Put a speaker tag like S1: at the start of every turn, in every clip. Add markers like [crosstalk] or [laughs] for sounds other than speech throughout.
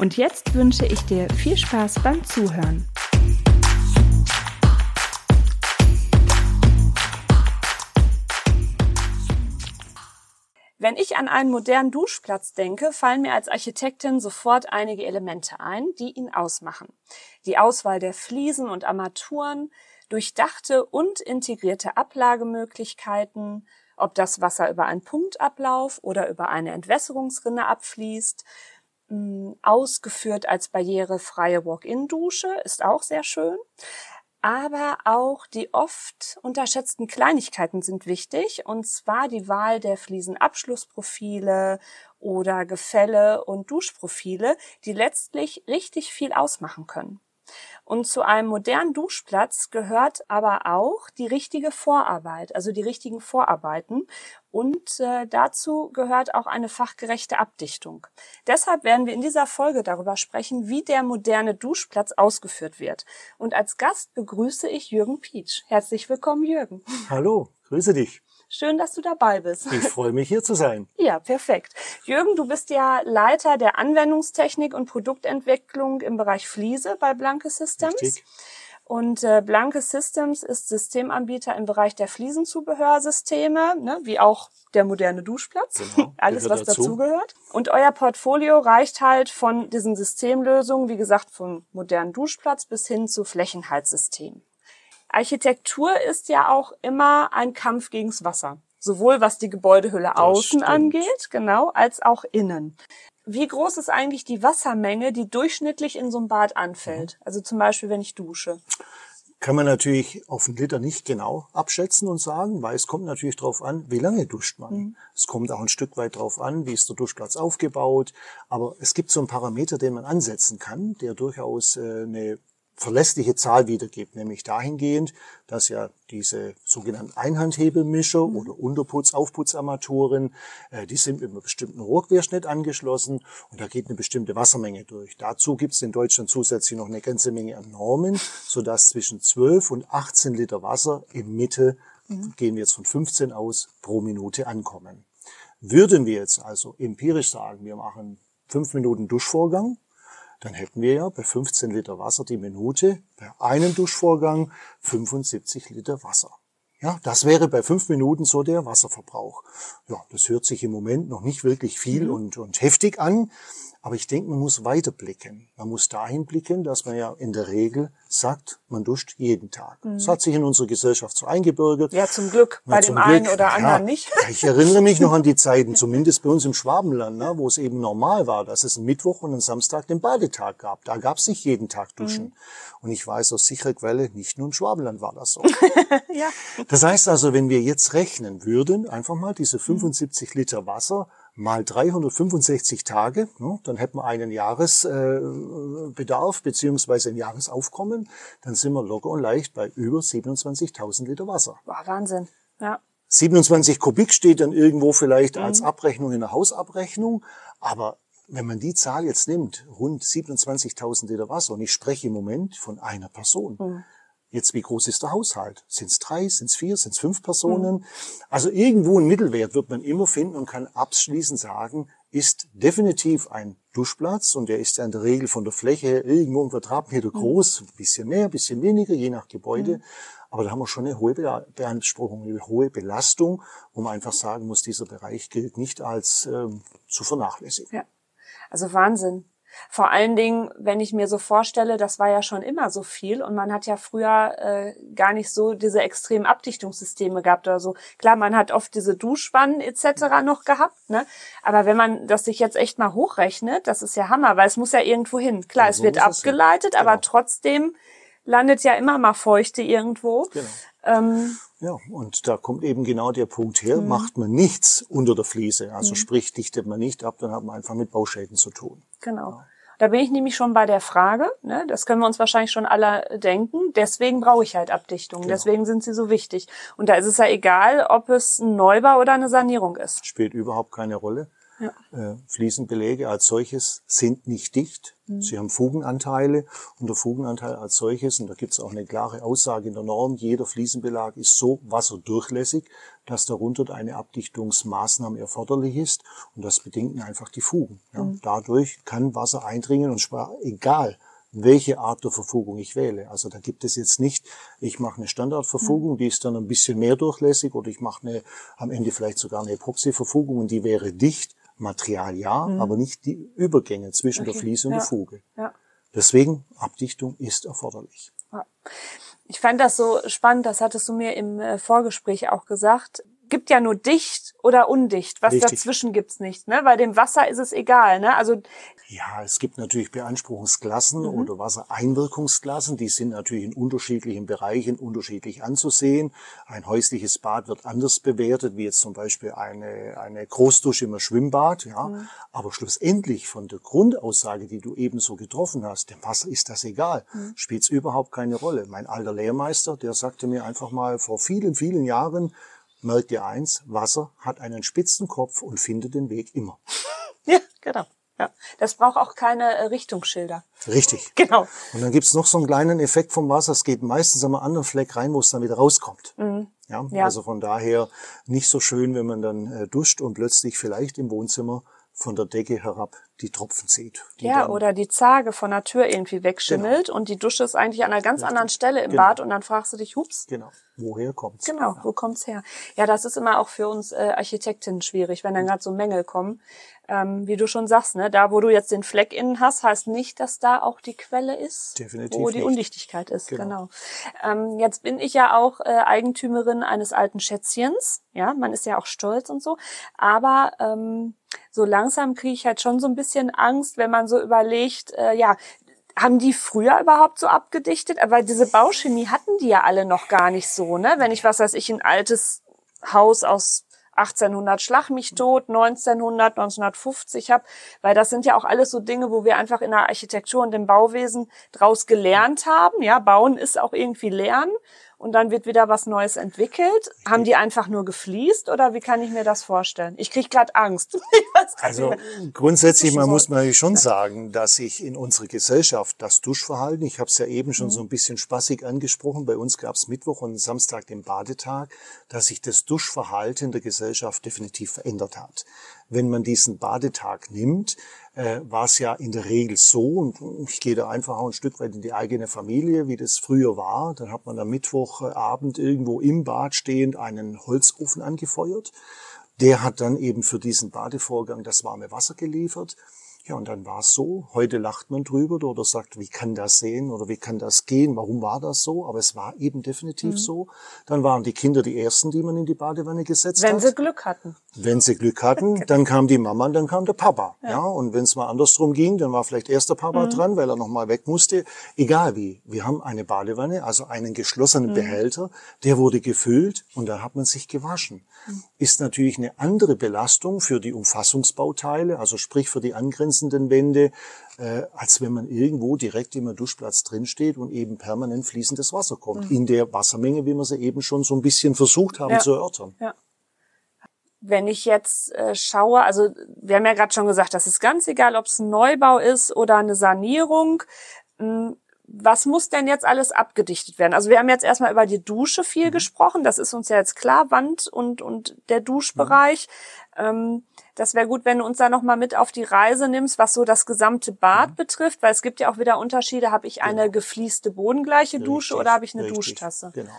S1: Und jetzt wünsche ich dir viel Spaß beim Zuhören. Wenn ich an einen modernen Duschplatz denke, fallen mir als Architektin sofort einige Elemente ein, die ihn ausmachen. Die Auswahl der Fliesen und Armaturen, durchdachte und integrierte Ablagemöglichkeiten, ob das Wasser über einen Punktablauf oder über eine Entwässerungsrinne abfließt, ausgeführt als barrierefreie Walk-in-Dusche, ist auch sehr schön. Aber auch die oft unterschätzten Kleinigkeiten sind wichtig, und zwar die Wahl der Fliesenabschlussprofile oder Gefälle und Duschprofile, die letztlich richtig viel ausmachen können. Und zu einem modernen Duschplatz gehört aber auch die richtige Vorarbeit, also die richtigen Vorarbeiten. Und äh, dazu gehört auch eine fachgerechte Abdichtung. Deshalb werden wir in dieser Folge darüber sprechen, wie der moderne Duschplatz ausgeführt wird. Und als Gast begrüße ich Jürgen Pietsch. Herzlich willkommen, Jürgen.
S2: Hallo, grüße dich.
S1: Schön, dass du dabei bist.
S2: Ich freue mich, hier zu sein. [laughs]
S1: Ja, perfekt. Jürgen, du bist ja Leiter der Anwendungstechnik und Produktentwicklung im Bereich Fliese bei Blanke Systems. Richtig. Und äh, Blanke Systems ist Systemanbieter im Bereich der Fliesenzubehörsysteme, ne, wie auch der moderne Duschplatz, genau, [laughs] alles was dazu. dazugehört. Und euer Portfolio reicht halt von diesen Systemlösungen, wie gesagt, vom modernen Duschplatz bis hin zu Flächenheizsystemen. Architektur ist ja auch immer ein Kampf gegens Wasser. Sowohl was die Gebäudehülle das außen stimmt. angeht, genau, als auch innen. Wie groß ist eigentlich die Wassermenge, die durchschnittlich in so einem Bad anfällt? Mhm. Also zum Beispiel, wenn ich dusche.
S2: Kann man natürlich auf einen Liter nicht genau abschätzen und sagen, weil es kommt natürlich darauf an, wie lange duscht man. Mhm. Es kommt auch ein Stück weit darauf an, wie ist der Duschplatz aufgebaut. Aber es gibt so einen Parameter, den man ansetzen kann, der durchaus äh, eine verlässliche Zahl wiedergibt, nämlich dahingehend, dass ja diese sogenannten Einhandhebelmischer oder Unterputz-, Aufputzarmaturen, äh, die sind mit einem bestimmten Rohrquerschnitt angeschlossen und da geht eine bestimmte Wassermenge durch. Dazu gibt es in Deutschland zusätzlich noch eine ganze Menge an Normen, sodass zwischen 12 und 18 Liter Wasser im Mitte, mhm. gehen wir jetzt von 15 aus, pro Minute ankommen. Würden wir jetzt also empirisch sagen, wir machen fünf Minuten Duschvorgang, dann hätten wir ja bei 15 Liter Wasser die Minute bei einem Duschvorgang 75 Liter Wasser. Ja, das wäre bei fünf Minuten so der Wasserverbrauch. Ja, das hört sich im Moment noch nicht wirklich viel mhm. und, und heftig an. Aber ich denke, man muss weiter blicken. Man muss dahin blicken, dass man ja in der Regel sagt, man duscht jeden Tag. Mhm. Das hat sich in unserer Gesellschaft so eingebürgert.
S1: Ja, zum Glück. Ja, bei dem Glück. einen oder anderen ja, nicht.
S2: ich erinnere mich noch an die Zeiten, [laughs] zumindest bei uns im Schwabenland, ne, wo es eben normal war, dass es einen Mittwoch und einen Samstag den Badetag gab. Da gab es nicht jeden Tag Duschen. Mhm. Und ich weiß aus sicherer Quelle, nicht nur im Schwabenland war das so. [laughs] ja. Das heißt also, wenn wir jetzt rechnen würden, einfach mal diese 75 mhm. Liter Wasser mal 365 Tage, ne, dann hätten wir einen Jahresbedarf äh, beziehungsweise ein Jahresaufkommen, dann sind wir locker und leicht bei über 27.000 Liter Wasser.
S1: Wow, Wahnsinn, ja.
S2: 27 Kubik steht dann irgendwo vielleicht mhm. als Abrechnung in der Hausabrechnung, aber wenn man die Zahl jetzt nimmt, rund 27.000 Liter Wasser, und ich spreche im Moment von einer Person, mhm. Jetzt, wie groß ist der Haushalt? Sind es drei, sind es vier, sind es fünf Personen? Mhm. Also irgendwo ein Mittelwert wird man immer finden und kann abschließend sagen, ist definitiv ein Duschplatz und der ist ja in der Regel von der Fläche irgendwo ein Quadratmeter mhm. groß, ein bisschen mehr, ein bisschen weniger, je nach Gebäude. Mhm. Aber da haben wir schon eine hohe Beanspruchung, eine hohe Belastung, wo man einfach sagen muss, dieser Bereich gilt nicht als ähm, zu vernachlässigen. Ja.
S1: Also Wahnsinn. Vor allen Dingen, wenn ich mir so vorstelle, das war ja schon immer so viel und man hat ja früher äh, gar nicht so diese extremen Abdichtungssysteme gehabt oder so. Klar, man hat oft diese Duschwannen etc. noch gehabt, ne? Aber wenn man das sich jetzt echt mal hochrechnet, das ist ja Hammer, weil es muss ja irgendwo hin. Klar, ja, so es wird abgeleitet, es aber genau. trotzdem landet ja immer mal Feuchte irgendwo. Genau.
S2: Ähm, ja, und da kommt eben genau der Punkt her, mhm. macht man nichts unter der Fliese, also mhm. sprich dichtet man nicht ab, dann hat man einfach mit Bauschäden zu tun.
S1: Genau. Da bin ich nämlich schon bei der Frage, ne? das können wir uns wahrscheinlich schon alle denken, deswegen brauche ich halt Abdichtungen, genau. deswegen sind sie so wichtig. Und da ist es ja egal, ob es ein Neubau oder eine Sanierung ist.
S2: Spielt überhaupt keine Rolle. Ja. Äh, Fliesenbeläge als solches sind nicht dicht. Mhm. Sie haben Fugenanteile und der Fugenanteil als solches, und da gibt es auch eine klare Aussage in der Norm, jeder Fliesenbelag ist so wasserdurchlässig, dass darunter eine Abdichtungsmaßnahme erforderlich ist und das bedingt einfach die Fugen. Ja. Mhm. Dadurch kann Wasser eindringen und zwar egal, welche Art der Verfugung ich wähle. Also da gibt es jetzt nicht, ich mache eine Standardverfugung, die ist dann ein bisschen mehr durchlässig oder ich mache eine, am Ende vielleicht sogar eine Epoxyverfugung und die wäre dicht. Material ja, mhm. aber nicht die Übergänge zwischen okay. der Fliese und ja. der Fuge. Ja. Deswegen, Abdichtung ist erforderlich.
S1: Ich fand das so spannend, das hattest du mir im äh, Vorgespräch auch gesagt gibt ja nur dicht oder undicht. Was Richtig. dazwischen gibt's nicht, ne? Weil dem Wasser ist es egal, ne? Also
S2: ja, es gibt natürlich Beanspruchungsklassen mhm. oder Wassereinwirkungsklassen. Die sind natürlich in unterschiedlichen Bereichen unterschiedlich anzusehen. Ein häusliches Bad wird anders bewertet, wie jetzt zum Beispiel eine, eine Großdusche im Schwimmbad, ja. Mhm. Aber schlussendlich von der Grundaussage, die du eben so getroffen hast, dem Wasser ist das egal. Mhm. Spielt's überhaupt keine Rolle. Mein alter Lehrmeister, der sagte mir einfach mal vor vielen, vielen Jahren, merkt ihr eins, Wasser hat einen spitzen Kopf und findet den Weg immer. [laughs]
S1: Ja, genau. Ja, das braucht auch keine äh, Richtungsschilder.
S2: Richtig. [laughs]
S1: Genau.
S2: Und dann gibt's noch so einen kleinen Effekt vom Wasser. Es geht meistens an einem anderen Fleck rein, wo es dann wieder rauskommt. Mhm. Ja, ja, also von daher nicht so schön, wenn man dann äh, duscht und plötzlich vielleicht im Wohnzimmer von der Decke herab die Tropfen zieht.
S1: Die ja, oder die Zage von der Tür irgendwie wegschimmelt genau. und die Dusche ist eigentlich an einer ganz Richtig. anderen Stelle im genau. Bad und dann fragst du dich, hups.
S2: Genau. Woher kommt's?
S1: Genau, ja. wo kommt's her? Ja, das ist immer auch für uns äh, Architektinnen schwierig, wenn dann gerade so Mängel kommen. Ähm, wie du schon sagst, ne, da wo du jetzt den Fleck innen hast, heißt nicht, dass da auch die Quelle ist,
S2: Definitiv
S1: wo die
S2: nicht.
S1: Undichtigkeit ist. Genau. genau. Ähm, jetzt bin ich ja auch äh, Eigentümerin eines alten Schätzchens. Ja, man ist ja auch stolz und so. Aber ähm, so langsam kriege ich halt schon so ein bisschen Angst, wenn man so überlegt, äh, ja, haben die früher überhaupt so abgedichtet? Aber diese Bauchemie hatten die ja alle noch gar nicht so, ne? Wenn ich, was weiß ich, ein altes Haus aus 1800 Schlag mich tot, 1900, 1950 habe, weil das sind ja auch alles so Dinge, wo wir einfach in der Architektur und im Bauwesen draus gelernt haben. Ja, bauen ist auch irgendwie lernen und dann wird wieder was Neues entwickelt. Haben die einfach nur gefliest oder wie kann ich mir das vorstellen? Ich kriege gerade Angst. [laughs]
S2: also grundsätzlich man muss man schon sagen, dass sich in unserer Gesellschaft das Duschverhalten, ich habe es ja eben schon mhm. so ein bisschen spaßig angesprochen, bei uns gab es Mittwoch und Samstag den Badetag, dass sich das Duschverhalten der Gesellschaft definitiv verändert hat. Wenn man diesen Badetag nimmt, äh, war es ja in der Regel so, und ich gehe da einfach auch ein Stück weit in die eigene Familie, wie das früher war. Dann hat man am Mittwochabend irgendwo im Bad stehend einen Holzofen angefeuert. Der hat dann eben für diesen Badevorgang das warme Wasser geliefert. Ja, und dann war es so. Heute lacht man drüber oder sagt, wie kann das sehen oder wie kann das gehen? Warum war das so? Aber es war eben definitiv mhm. so. Dann waren die Kinder die ersten, die man in die Badewanne gesetzt
S1: Wenn
S2: hat.
S1: Wenn sie Glück hatten.
S2: Wenn sie Glück hatten, [laughs] dann kam die Mama und dann kam der Papa. Ja. ja und wenn es mal andersrum ging, dann war vielleicht erst der Papa mhm. dran, weil er noch mal weg musste. Egal wie. Wir haben eine Badewanne, also einen geschlossenen mhm. Behälter, der wurde gefüllt und da hat man sich gewaschen. Mhm. Ist natürlich eine andere Belastung für die Umfassungsbauteile, also sprich für die angrenzenden glänzenden Wände, äh, als wenn man irgendwo direkt im Duschplatz drinsteht und eben permanent fließendes Wasser kommt. Mhm. In der Wassermenge, wie wir sie eben schon so ein bisschen versucht haben ja. zu erörtern. Ja.
S1: Wenn ich jetzt äh, schaue, also wir haben ja gerade schon gesagt, das ist ganz egal, ob es ein Neubau ist oder eine Sanierung. Hm, was muss denn jetzt alles abgedichtet werden? Also wir haben jetzt erstmal über die Dusche viel mhm. gesprochen. Das ist uns ja jetzt klar, Wand und, und der Duschbereich. Mhm. Ähm, das wäre gut, wenn du uns da nochmal mit auf die Reise nimmst, was so das gesamte Bad mhm. betrifft, weil es gibt ja auch wieder Unterschiede. Habe ich eine genau. gefließte bodengleiche Dusche richtig, oder habe ich eine richtig, Duschtasse?
S2: Genau.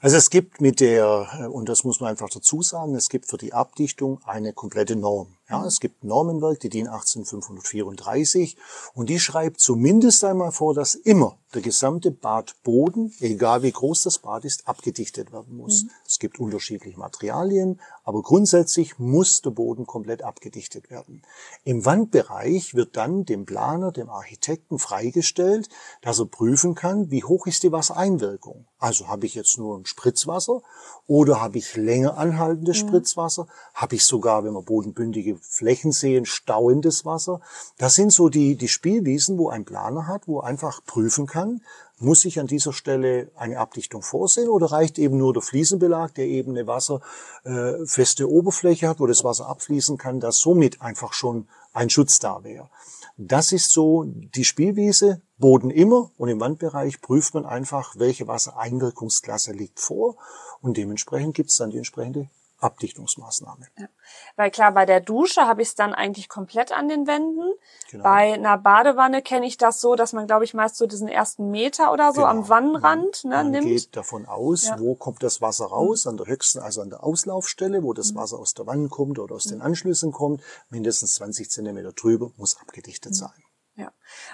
S2: Also es gibt mit der, und das muss man einfach dazu sagen, es gibt für die Abdichtung eine komplette Norm. Ja, es gibt Normenwerk, die DIN 18534, und die schreibt zumindest einmal vor, dass immer der gesamte Badboden, egal wie groß das Bad ist, abgedichtet werden muss. Mhm. Es gibt unterschiedliche Materialien, aber grundsätzlich muss der Boden komplett abgedichtet werden. Im Wandbereich wird dann dem Planer, dem Architekten freigestellt, dass er prüfen kann, wie hoch ist die Wassereinwirkung. Also habe ich jetzt nur ein Spritzwasser oder habe ich länger anhaltendes mhm. Spritzwasser? Habe ich sogar, wenn man bodenbündige die Flächen sehen, stauendes Wasser. Das sind so die, die Spielwiesen, wo ein Planer hat, wo einfach prüfen kann, muss ich an dieser Stelle eine Abdichtung vorsehen oder reicht eben nur der Fliesenbelag, der eben eine wasserfeste äh, Oberfläche hat, wo das Wasser abfließen kann, dass somit einfach schon ein Schutz da wäre. Das ist so die Spielwiese, Boden immer und im Wandbereich prüft man einfach, welche Wassereinwirkungsklasse liegt vor und dementsprechend gibt es dann die entsprechende Abdichtungsmaßnahme. Ja.
S1: Weil klar, bei der Dusche habe ich es dann eigentlich komplett an den Wänden. Genau. Bei einer Badewanne kenne ich das so, dass man, glaube ich, meist so diesen ersten Meter oder so genau. am Wannenrand
S2: ne, man nimmt. geht davon aus, ja. wo kommt das Wasser raus, mhm. an der höchsten, also an der Auslaufstelle, wo das mhm. Wasser aus der Wanne kommt oder aus mhm. den Anschlüssen kommt, mindestens 20 Zentimeter drüber, muss abgedichtet mhm. sein.
S1: Ja.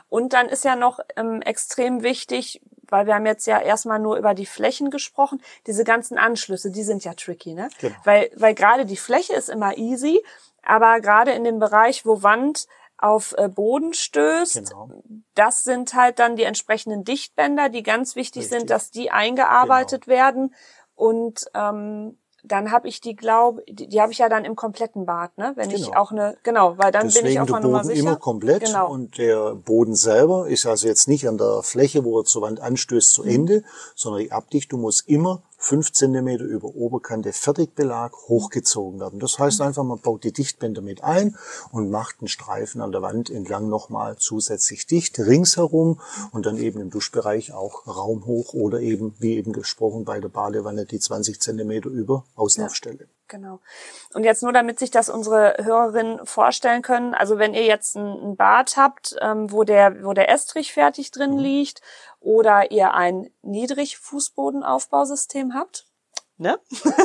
S1: Und dann ist ja noch ähm, extrem wichtig, weil wir haben jetzt ja erstmal nur über die Flächen gesprochen, diese ganzen Anschlüsse, die sind ja tricky, ne? Genau. Weil, weil gerade die Fläche ist immer easy, aber gerade in dem Bereich, wo Wand auf äh, Boden stößt, genau. das sind halt dann die entsprechenden Dichtbänder, die ganz wichtig Richtig. sind, dass die eingearbeitet genau. werden und ähm, dann habe ich die glaube die, die habe ich ja dann im kompletten Bad, ne? Wenn genau. ich auch eine genau, weil dann
S2: Deswegen
S1: bin ich auch
S2: mal Boden sicher. immer komplett genau. und der Boden selber ist also jetzt nicht an der Fläche, wo er zur Wand anstößt, zu mhm. Ende, sondern die Abdichtung muss immer fünf Zentimeter über Oberkante Fertigbelag hochgezogen werden. Das heißt mhm. einfach, man baut die Dichtbänder mit ein und macht einen Streifen an der Wand entlang nochmal zusätzlich dicht, ringsherum und dann eben im Duschbereich auch raumhoch oder eben, wie eben gesprochen, bei der Badewanne die 20 Zentimeter über Auslaufstelle.
S1: Genau. Und jetzt nur, damit sich das unsere Hörerinnen vorstellen können, also wenn ihr jetzt ein, Bad habt, ähm, wo der, wo der Estrich fertig drin mhm. liegt oder ihr ein Niedrigfußbodenaufbausystem habt, ne?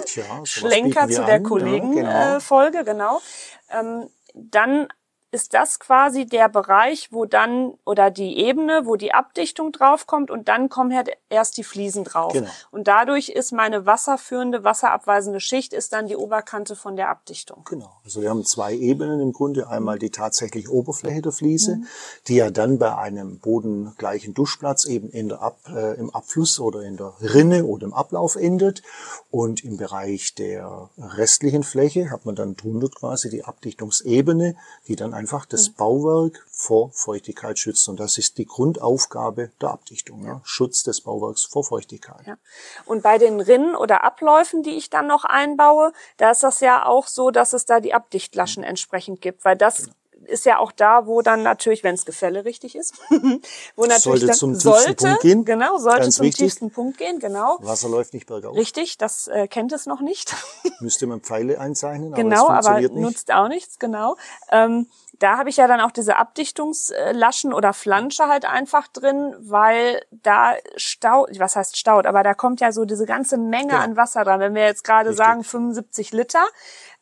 S1: Tja, Schlenker zu der Kollegenfolge, ja, genau. Äh, genau. Ähm, dann ist das quasi der Bereich, wo dann oder die Ebene, wo die Abdichtung draufkommt und dann kommen halt erst die Fliesen drauf. Genau. Und dadurch ist meine wasserführende, wasserabweisende Schicht ist dann die Oberkante von der Abdichtung.
S2: Genau. Also wir haben zwei Ebenen im Grunde. Einmal die tatsächlich Oberfläche der Fliese, mhm. die ja dann bei einem bodengleichen Duschplatz eben in der Ab, äh, im Abfluss oder in der Rinne oder im Ablauf endet. Und im Bereich der restlichen Fläche hat man dann drunter quasi die Abdichtungsebene, die dann einfach das Bauwerk vor Feuchtigkeit schützt. Und das ist die Grundaufgabe der Abdichtung. Ja. Schutz des Bauwerks vor Feuchtigkeit. Ja.
S1: Und bei den Rinnen oder Abläufen, die ich dann noch einbaue, da ist das ja auch so, dass es da die Abdichtlaschen mhm. entsprechend gibt, weil das genau ist ja auch da, wo dann natürlich, wenn es Gefälle richtig ist, [laughs]
S2: wo natürlich sollte zum sollte, Punkt gehen.
S1: Genau, sollte Ganz zum wichtig. tiefsten Punkt gehen, genau.
S2: Wasser läuft nicht bergauf.
S1: Richtig, das äh, kennt es noch nicht.
S2: Müsste man Pfeile einzeichnen,
S1: genau,
S2: aber,
S1: aber nutzt auch nichts, genau. Ähm, da habe ich ja dann auch diese Abdichtungslaschen oder Flansche halt einfach drin, weil da staut, was heißt staut, aber da kommt ja so diese ganze Menge ja. an Wasser dran. Wenn wir jetzt gerade sagen 75 Liter,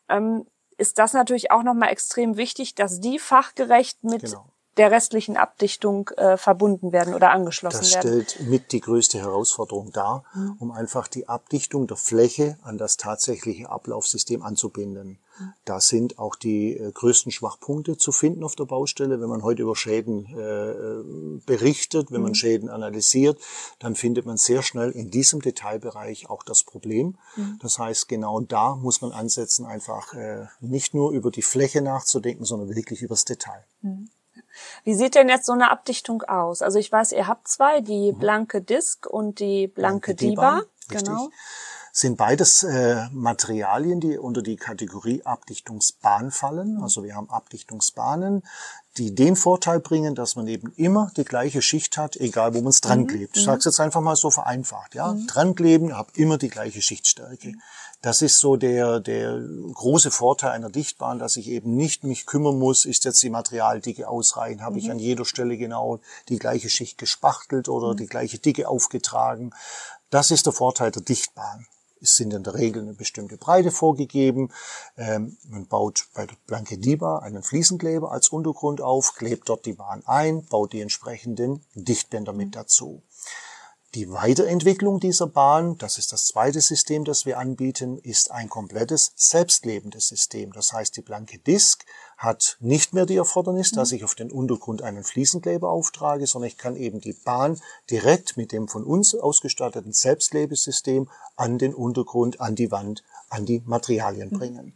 S1: ähm, ist das natürlich auch nochmal extrem wichtig, dass die fachgerecht mit genau. Der restlichen Abdichtung äh, verbunden werden oder angeschlossen
S2: das
S1: werden.
S2: Das stellt mit die größte Herausforderung dar, mhm. um einfach die Abdichtung der Fläche an das tatsächliche Ablaufsystem anzubinden. Da sind auch die äh, größten Schwachpunkte zu finden auf der Baustelle. Wenn man heute über Schäden äh, berichtet, wenn man mhm. Schäden analysiert, dann findet man sehr schnell in diesem Detailbereich auch das Problem. Mhm. Das heißt, genau da muss man ansetzen, einfach äh, nicht nur über die Fläche nachzudenken, sondern wirklich übers Detail. Mhm.
S1: Wie sieht denn jetzt so eine Abdichtung aus? Also ich weiß, ihr habt zwei, die mhm. blanke Disk und die blanke, blanke Diba.
S2: Diba. Genau sind beides äh, Materialien, die unter die Kategorie Abdichtungsbahn fallen. Also wir haben Abdichtungsbahnen, die den Vorteil bringen, dass man eben immer die gleiche Schicht hat, egal wo man es dran klebt. Mhm. Ich sage es jetzt einfach mal so vereinfacht. Ja, mhm. dran kleben, habe immer die gleiche Schichtstärke. Das ist so der, der große Vorteil einer Dichtbahn, dass ich eben nicht mich kümmern muss, ist jetzt die Materialdicke ausreichend, habe mhm. ich an jeder Stelle genau die gleiche Schicht gespachtelt oder mhm. die gleiche Dicke aufgetragen. Das ist der Vorteil der Dichtbahn. Es sind in der Regel eine bestimmte Breite vorgegeben. Ähm, man baut bei der Blanke Diba einen Fliesenkleber als Untergrund auf, klebt dort die Bahn ein, baut die entsprechenden Dichtbänder mit dazu. Die Weiterentwicklung dieser Bahn, das ist das zweite System, das wir anbieten, ist ein komplettes selbstlebendes System. Das heißt, die blanke Disk hat nicht mehr die Erfordernis, dass mhm. ich auf den Untergrund einen Fliesenkleber auftrage, sondern ich kann eben die Bahn direkt mit dem von uns ausgestatteten Selbstlebesystem an den Untergrund, an die Wand, an die Materialien mhm.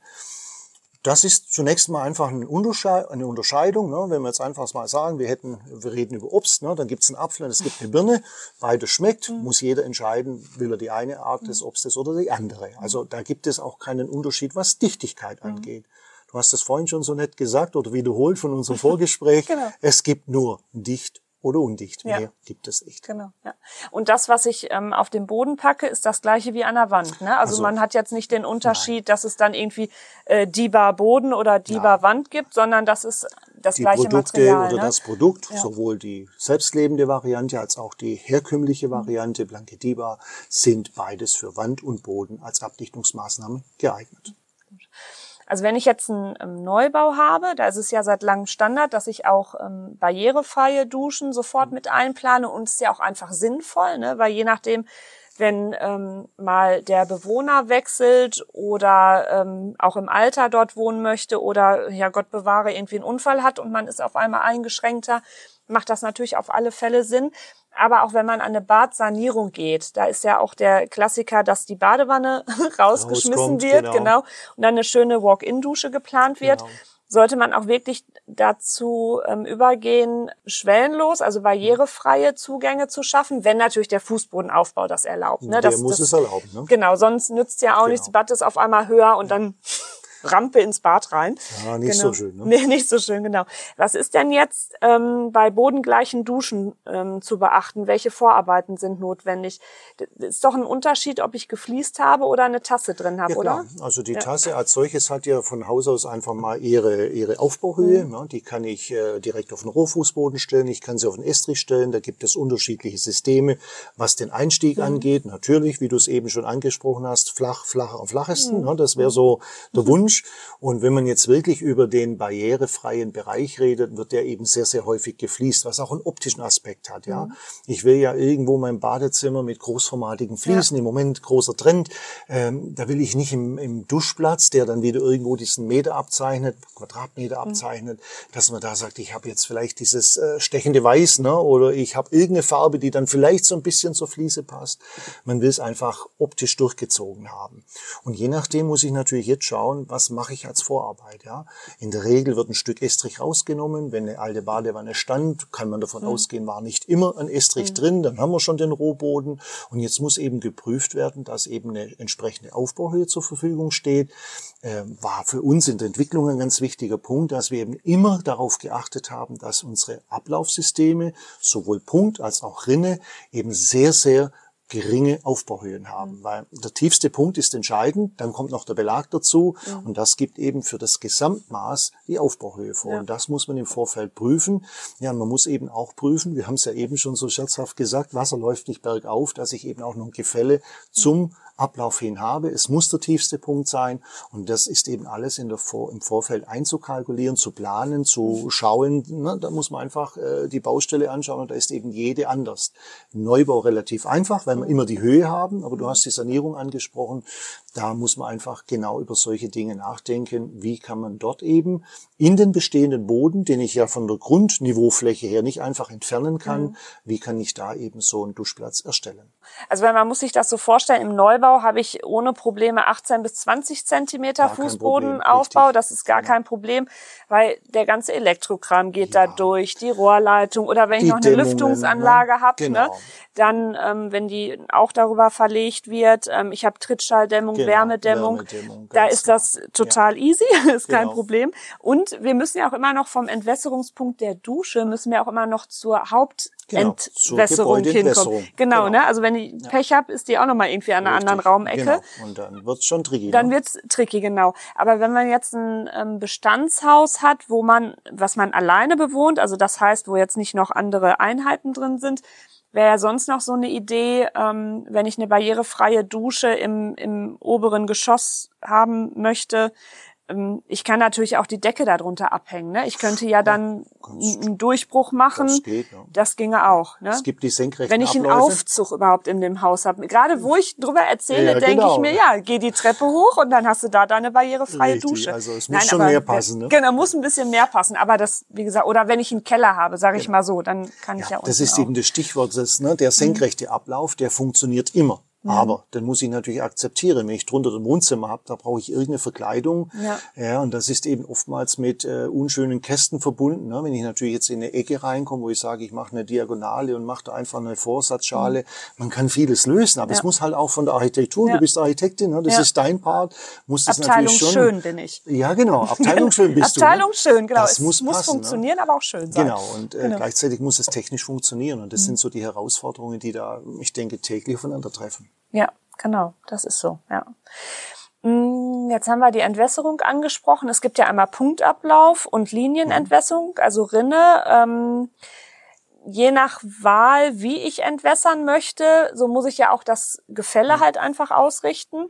S2: Das ist zunächst mal einfach eine, Unterscheidung. Ne? Wenn wir jetzt einfach mal sagen, wir hätten, wir reden über Obst, ne? dann gibt es einen Apfel und es gibt eine Birne. Beide schmeckt, mhm. muss jeder entscheiden, will er die eine Art des Obstes oder die andere. Also da gibt es auch keinen Unterschied, was Dichtigkeit mhm. angeht. Du hast es vorhin schon so nett gesagt oder wiederholt von unserem Vorgespräch. [laughs] genau. Es gibt nur dicht oder undicht. Mehr ja. gibt es nicht.
S1: Genau. Ja. Und das, was ich ähm, auf den Boden packe, ist das gleiche wie an der Wand. Ne? Also, also man hat jetzt nicht den Unterschied, nein. dass es dann irgendwie äh, Diba Boden oder Diba ja. Wand gibt, sondern das ist das
S2: die
S1: gleiche
S2: Produkte
S1: Material.
S2: Oder ne? das Produkt, ja. sowohl die selbstlebende Variante als auch die herkömmliche mhm. Variante, Blanke Diba, sind beides für Wand und Boden als Abdichtungsmaßnahme geeignet.
S1: Also wenn ich jetzt einen ähm, Neubau habe, da ist es ja seit langem Standard, dass ich auch ähm, barrierefreie Duschen sofort mit einplane und es ist ja auch einfach sinnvoll, ne? weil je nachdem, wenn ähm, mal der Bewohner wechselt oder ähm, auch im Alter dort wohnen möchte oder ja Gott bewahre irgendwie einen Unfall hat und man ist auf einmal eingeschränkter, macht das natürlich auf alle Fälle Sinn. Aber auch wenn man an eine Badsanierung geht, da ist ja auch der Klassiker, dass die Badewanne [laughs] rausgeschmissen wird, genau. genau, und dann eine schöne Walk-in-Dusche geplant wird. Genau. Sollte man auch wirklich dazu ähm, übergehen, schwellenlos, also barrierefreie Zugänge zu schaffen, wenn natürlich der Fußbodenaufbau das erlaubt. Ne?
S2: Der
S1: das,
S2: muss
S1: das,
S2: es erlauben. Ne?
S1: Genau, sonst nützt ja auch genau. nichts. Die Bad ist auf einmal höher und dann Rampe ins Bad rein.
S2: Ja, nicht
S1: genau.
S2: so schön. Ne?
S1: Nee, nicht so schön, genau. Was ist denn jetzt ähm, bei bodengleichen Duschen ähm, zu beachten? Welche Vorarbeiten sind notwendig? Das ist doch ein Unterschied, ob ich gefliest habe oder eine Tasse drin habe,
S2: ja,
S1: oder?
S2: Also die ja. Tasse als solches hat ja von Haus aus einfach mal ihre, ihre Aufbauhöhe. Mhm. Ne? Die kann ich äh, direkt auf den Rohfußboden stellen, ich kann sie auf den Estrich stellen. Da gibt es unterschiedliche Systeme, was den Einstieg mhm. angeht. Natürlich, wie du es eben schon angesprochen hast, flach, flacher am flachesten. Mhm. Ne? Das wäre so der [laughs] Wunsch. Wunsch. Und wenn man jetzt wirklich über den barrierefreien Bereich redet, wird der eben sehr, sehr häufig gefliest, was auch einen optischen Aspekt hat. Ja, mhm. ich will ja irgendwo mein Badezimmer mit großformatigen Fliesen. Ja. Im Moment großer Trend. Ähm, da will ich nicht im, im, Duschplatz, der dann wieder irgendwo diesen Meter abzeichnet, Quadratmeter mhm. abzeichnet, dass man da sagt, ich habe jetzt vielleicht dieses äh, stechende Weiß, ne, oder ich habe irgendeine Farbe, die dann vielleicht so ein bisschen zur Fliese passt. Man will es einfach optisch durchgezogen haben. Und je nachdem muss ich natürlich jetzt schauen, was was mache ich als Vorarbeit? Ja? In der Regel wird ein Stück Estrich rausgenommen. Wenn eine alte Badewanne stand, kann man davon mhm. ausgehen, war nicht immer ein Estrich mhm. drin. Dann haben wir schon den Rohboden. Und jetzt muss eben geprüft werden, dass eben eine entsprechende Aufbauhöhe zur Verfügung steht. Äh, war für uns in der Entwicklung ein ganz wichtiger Punkt, dass wir eben immer darauf geachtet haben, dass unsere Ablaufsysteme, sowohl Punkt als auch Rinne, eben sehr, sehr geringe Aufbauhöhen haben, mhm. weil der tiefste Punkt ist entscheidend, dann kommt noch der Belag dazu mhm. und das gibt eben für das Gesamtmaß die Aufbauhöhe vor. Ja. Und das muss man im Vorfeld prüfen. Ja, und man muss eben auch prüfen, wir haben es ja eben schon so scherzhaft gesagt, Wasser läuft nicht bergauf, dass ich eben auch noch ein Gefälle zum Ablauf hin habe. Es muss der tiefste Punkt sein und das ist eben alles in der Vor im Vorfeld einzukalkulieren, zu planen, zu schauen. Ne? Da muss man einfach äh, die Baustelle anschauen und da ist eben jede anders. Neubau relativ einfach, weil wir immer die Höhe haben, aber du hast die Sanierung angesprochen. Da muss man einfach genau über solche Dinge nachdenken. Wie kann man dort eben in den bestehenden Boden, den ich ja von der Grundniveaufläche her nicht einfach entfernen kann, mhm. wie kann ich da eben so einen Duschplatz erstellen?
S1: Also wenn man muss sich das so vorstellen, im Neubau habe ich ohne Probleme 18 bis 20 Zentimeter gar Fußbodenaufbau. Das ist gar kein Problem, weil der ganze Elektrokram geht ja. da durch, die Rohrleitung oder wenn die ich noch eine Dämmungen, Lüftungsanlage ne? habe, ne, genau. ne, dann, ähm, wenn die auch darüber verlegt wird, ähm, ich habe Trittschalldämmung, genau. Wärmedämmung, Wärmedämmung da ist das genau. total ja. easy, [laughs] ist kein genau. Problem. Und wir müssen ja auch immer noch vom Entwässerungspunkt der Dusche, müssen wir auch immer noch zur Haupt genau, Entwässerung hinkommen. Genau, genau, ne? Also wenn ich Pech habe, ist die auch nochmal irgendwie an einer Richtig, anderen Raumecke. Genau.
S2: Und dann wird's schon tricky.
S1: Dann ne? wird's tricky, genau. Aber wenn man jetzt ein ähm, Bestandshaus hat, wo man, was man alleine bewohnt, also das heißt, wo jetzt nicht noch andere Einheiten drin sind, wäre ja sonst noch so eine Idee, ähm, wenn ich eine barrierefreie Dusche im, im oberen Geschoss haben möchte, ich kann natürlich auch die Decke darunter abhängen. Ne? Ich könnte ja dann ja, einen Durchbruch machen. Das, geht, ja. das ginge auch. Ne?
S2: Es gibt die senkrechten
S1: Wenn ich einen
S2: Abläufe.
S1: Aufzug überhaupt in dem Haus habe. Gerade wo ich drüber erzähle, ja, denke genau. ich mir, ja, geh die Treppe hoch und dann hast du da deine barrierefreie
S2: Richtig,
S1: Dusche.
S2: Also es muss Nein, schon mehr passen. Ne?
S1: Genau, muss ein bisschen mehr passen. Aber das, wie gesagt, oder wenn ich einen Keller habe, sage ich mal so, dann kann ich ja,
S2: Das ist
S1: auch.
S2: eben das Stichwort, das, ne, der senkrechte Ablauf, der funktioniert immer. Mhm. Aber dann muss ich natürlich akzeptieren, wenn ich drunter ein Wohnzimmer habe, da brauche ich irgendeine Verkleidung. Ja. ja und das ist eben oftmals mit äh, unschönen Kästen verbunden. Ne? Wenn ich natürlich jetzt in eine Ecke reinkomme, wo ich sage, ich mache eine Diagonale und mache da einfach eine Vorsatzschale, mhm. man kann vieles lösen, aber ja. es muss halt auch von der Architektur, ja. du bist Architektin, ne? das ist dein Part, muss das
S1: Abteilung
S2: natürlich schon.
S1: schön bin ich.
S2: Ja, genau, [laughs] Abteilung schön bist
S1: Abteilung du. Abteilung
S2: ne?
S1: schön, genau.
S2: Das
S1: es
S2: muss,
S1: muss
S2: passen,
S1: funktionieren,
S2: ne?
S1: aber auch schön sein.
S2: Genau, und äh, genau. gleichzeitig muss es technisch funktionieren. Und das mhm. sind so die Herausforderungen, die da, ich denke, täglich aufeinandertreffen.
S1: Ja, genau, das ist so, ja. Mm, jetzt haben wir die Entwässerung angesprochen. Es gibt ja einmal Punktablauf und Linienentwässerung, also Rinne. Ähm, je nach Wahl, wie ich entwässern möchte, so muss ich ja auch das Gefälle halt einfach ausrichten.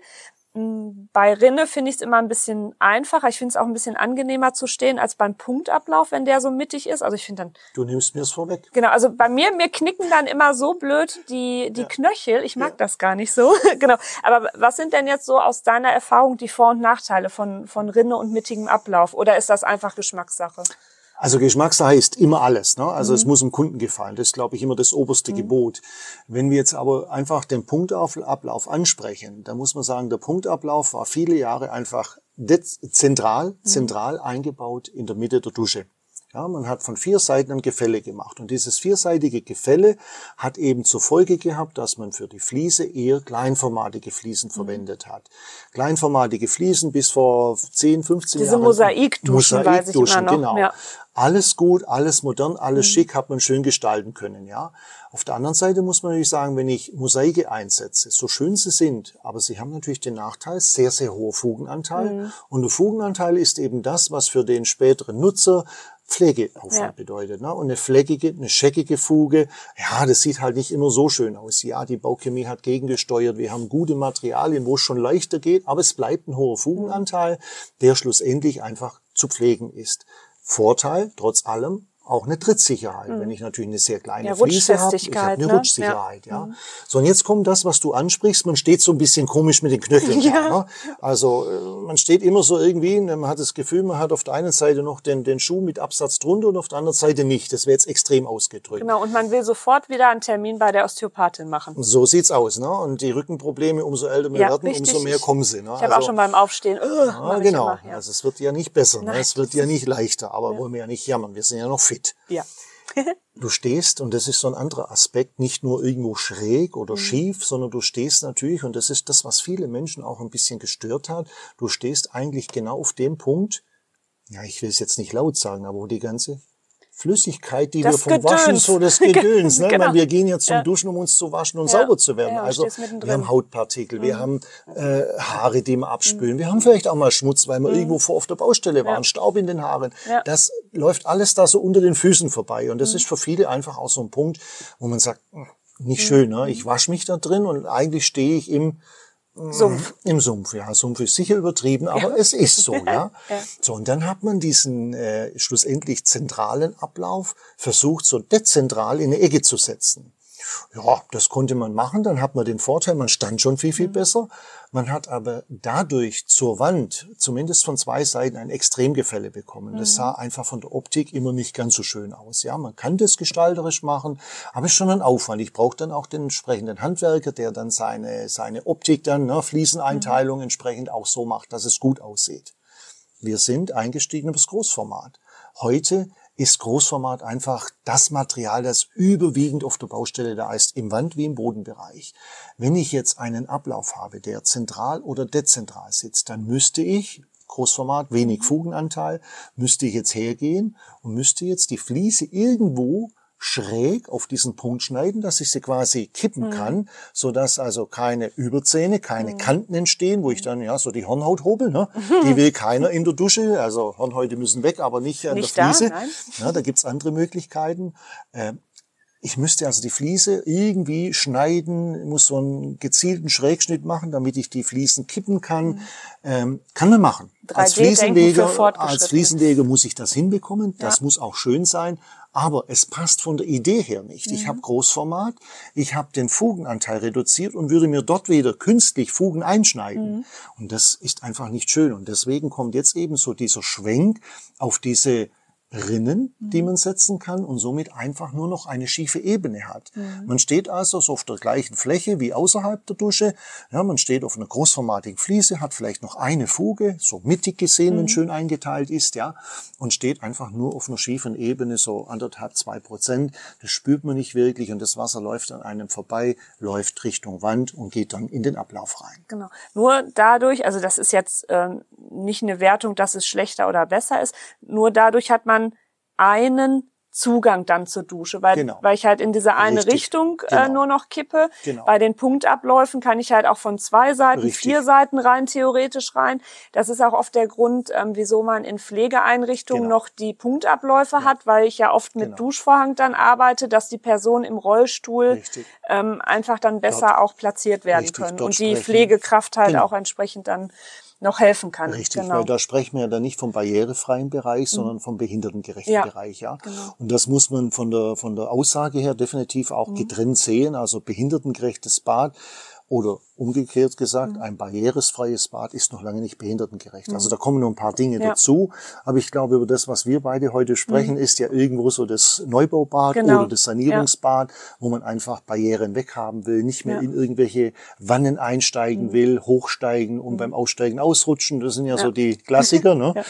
S1: Mm, bei Rinne finde ich es immer ein bisschen einfacher. Ich finde es auch ein bisschen angenehmer zu stehen als beim Punktablauf, wenn der so mittig ist. Also ich finde dann.
S2: Du nimmst mir es vorweg.
S1: Genau, also bei mir, mir knicken dann immer so blöd die, die ja. Knöchel. Ich mag ja. das gar nicht so. [laughs] genau. Aber was sind denn jetzt so aus deiner Erfahrung die Vor- und Nachteile von, von Rinne und mittigem Ablauf? Oder ist das einfach Geschmackssache?
S2: Also Geschmackssache ist immer alles. Ne? Also mhm. es muss dem Kunden gefallen. Das ist, glaube ich, immer das oberste mhm. Gebot. Wenn wir jetzt aber einfach den Punktablauf ansprechen, dann muss man sagen, der Punktablauf war viele Jahre einfach zentral, mhm. zentral eingebaut in der Mitte der Dusche. Ja, man hat von vier Seiten ein Gefälle gemacht. Und dieses vierseitige Gefälle hat eben zur Folge gehabt, dass man für die Fliese eher kleinformatige Fliesen mhm. verwendet hat. Kleinformatige Fliesen bis vor 10, 15
S1: Diese
S2: Jahren.
S1: Diese Mosaikduschen, Mosaikduschen, weiß ich immer noch.
S2: Genau. Ja. Alles gut, alles modern, alles mhm. schick, hat man schön gestalten können, ja. Auf der anderen Seite muss man natürlich sagen, wenn ich Mosaike einsetze, so schön sie sind, aber sie haben natürlich den Nachteil, sehr, sehr hoher Fugenanteil. Mhm. Und der Fugenanteil ist eben das, was für den späteren Nutzer Pflegeaufwand ja. bedeutet. Ne? Und eine fleckige, eine scheckige Fuge, ja, das sieht halt nicht immer so schön aus. Ja, die Bauchemie hat gegengesteuert. Wir haben gute Materialien, wo es schon leichter geht, aber es bleibt ein hoher Fugenanteil, der schlussendlich einfach zu pflegen ist. Vorteil, trotz allem, auch eine Trittsicherheit. Mhm. Wenn ich natürlich eine sehr kleine
S1: ja,
S2: Fliese habe, ich habe eine
S1: ne?
S2: Rutschsicherheit. Ja. ja. Mhm. So, und jetzt kommt das, was du ansprichst. Man steht so ein bisschen komisch mit den Knöcheln [laughs] ja. da. Ne? Also äh, man steht immer so irgendwie, man hat das Gefühl, man hat auf der einen Seite noch den, den Schuh mit Absatz drunter und auf der anderen Seite nicht. Das wäre jetzt extrem ausgedrückt.
S1: Genau, und man will sofort wieder einen Termin bei der Osteopathin machen.
S2: So sieht's aus. Ne? Und die Rückenprobleme, umso älter wir ja, werden, richtig. umso mehr kommen sie. Ne?
S1: Ich habe also, auch schon beim Aufstehen. Uh,
S2: ja, genau. Immer, ja. Also es wird ja nicht besser. Ne? Es wird ja nicht leichter. Aber wollen wir ja nicht jammern. Wir sind ja noch fit.
S1: Ja. [laughs]
S2: du stehst, und das ist so ein anderer Aspekt, nicht nur irgendwo schräg oder mhm. schief, sondern du stehst natürlich, und das ist das, was viele Menschen auch ein bisschen gestört hat, du stehst eigentlich genau auf dem Punkt, ja, ich will es jetzt nicht laut sagen, aber wo die ganze Flüssigkeit, die
S1: das
S2: wir vom
S1: Gedöns.
S2: Waschen, so das [laughs] Gedöns. Ne? genau. Meine, wir gehen ja zum ja. Duschen, um uns zu waschen und ja. sauber zu werden. Ja, also wir haben Hautpartikel, mhm. wir haben äh, Haare, die wir abspülen, mhm. wir haben vielleicht auch mal Schmutz, weil wir mhm. irgendwo vor auf der Baustelle waren, Staub in den Haaren. Das läuft alles da so unter den Füßen vorbei. Und das mhm. ist für viele einfach auch so ein Punkt, wo man sagt, hm, nicht mhm. schön, ne? ich wasche mich da drin und eigentlich stehe ich im
S1: Sumpf.
S2: Im Sumpf, ja. Sumpf ist sicher übertrieben, aber ja. es ist so, [laughs] ja? ja. So, und dann hat man diesen äh, schlussendlich zentralen Ablauf versucht, so dezentral in eine Ecke zu setzen. Ja, das konnte man machen, dann hat man den Vorteil, man stand schon viel, viel mhm. besser. Man hat aber dadurch zur Wand, zumindest von zwei Seiten, ein Extremgefälle bekommen. Das mhm. sah einfach von der Optik immer nicht ganz so schön aus. Ja, man kann das gestalterisch machen, aber es ist schon ein Aufwand. Ich brauche dann auch den entsprechenden Handwerker, der dann seine, seine Optik dann, ne, Flieseneinteilung mhm. entsprechend auch so macht, dass es gut aussieht. Wir sind eingestiegen über das Großformat. Heute ist Großformat einfach das Material, das überwiegend auf der Baustelle da ist, im Wand- wie im Bodenbereich. Wenn ich jetzt einen Ablauf habe, der zentral oder dezentral sitzt, dann müsste ich, Großformat, wenig Fugenanteil, müsste ich jetzt hergehen und müsste jetzt die Fliese irgendwo schräg auf diesen Punkt schneiden, dass ich sie quasi kippen mhm. kann, so dass also keine Überzähne, keine mhm. Kanten entstehen, wo ich dann ja so die Hornhaut hobel. Ne? [laughs] Die will keiner in der Dusche. Also Hornhäute müssen weg, aber nicht an nicht der Fliese. Da, ja, da gibt's andere Möglichkeiten. Ähm, ich müsste also die Fliese irgendwie schneiden, muss so einen gezielten Schrägschnitt machen, damit ich die Fliesen kippen kann. Mhm. Ähm, kann man machen. Als Fliesenleger, als Fliesenleger muss ich das hinbekommen. Das ja. muss auch schön sein. Aber es passt von der Idee her nicht. Mhm. Ich habe Großformat, ich habe den Fugenanteil reduziert und würde mir dort wieder künstlich Fugen einschneiden. Mhm. Und das ist einfach nicht schön. Und deswegen kommt jetzt eben so dieser Schwenk auf diese Rinnen, die man setzen kann und somit einfach nur noch eine schiefe Ebene hat. Man steht also so auf der gleichen Fläche wie außerhalb der Dusche. Ja, man steht auf einer großformatigen Fliese, hat vielleicht noch eine Fuge, so mittig gesehen, wenn schön eingeteilt ist, ja, und steht einfach nur auf einer schiefen Ebene, so anderthalb, zwei Prozent. Das spürt man nicht wirklich und das Wasser läuft an einem vorbei, läuft Richtung Wand und geht dann in den Ablauf rein.
S1: Genau. Nur dadurch, also das ist jetzt ähm, nicht eine Wertung, dass es schlechter oder besser ist, nur dadurch hat man einen Zugang dann zur Dusche, weil,
S2: Genau.
S1: weil ich halt in diese eine
S2: Richtig.
S1: Richtung äh,
S2: Genau.
S1: nur noch kippe.
S2: Genau.
S1: Bei den Punktabläufen kann ich halt auch von zwei Seiten,
S2: Richtig.
S1: vier Seiten rein, theoretisch rein. Das ist auch oft der Grund, ähm, wieso man in Pflegeeinrichtungen
S2: Genau.
S1: noch die Punktabläufe hat, weil ich ja oft mit
S2: Genau.
S1: Duschvorhang dann arbeite, dass die Personen im Rollstuhl
S2: Richtig.
S1: ähm, einfach dann besser
S2: Dort-
S1: auch platziert werden können und die Pflegekraft halt auch entsprechend dann noch helfen kann.
S2: Richtig,
S1: genau.
S2: weil da sprechen wir ja dann nicht vom barrierefreien Bereich, sondern vom behindertengerechten
S1: Ja,
S2: Bereich, ja.
S1: genau.
S2: Und das muss man von der, von der Aussage her definitiv auch getrennt sehen, also behindertengerechtes Bad oder umgekehrt gesagt, ein barrierefreies Bad ist noch lange nicht behindertengerecht. Also da kommen noch ein paar Dinge
S1: Ja.
S2: dazu, aber ich glaube, über das, was wir beide heute sprechen, ist ja irgendwo so das Neubaubad
S1: Genau.
S2: oder das Sanierungsbad, wo man einfach Barrieren weghaben will, nicht mehr
S1: Ja. Mhm.
S2: in irgendwelche Wannen einsteigen will, hochsteigen und beim Aussteigen ausrutschen. Das sind ja, so
S1: Ja.
S2: die Klassiker, ne? [laughs]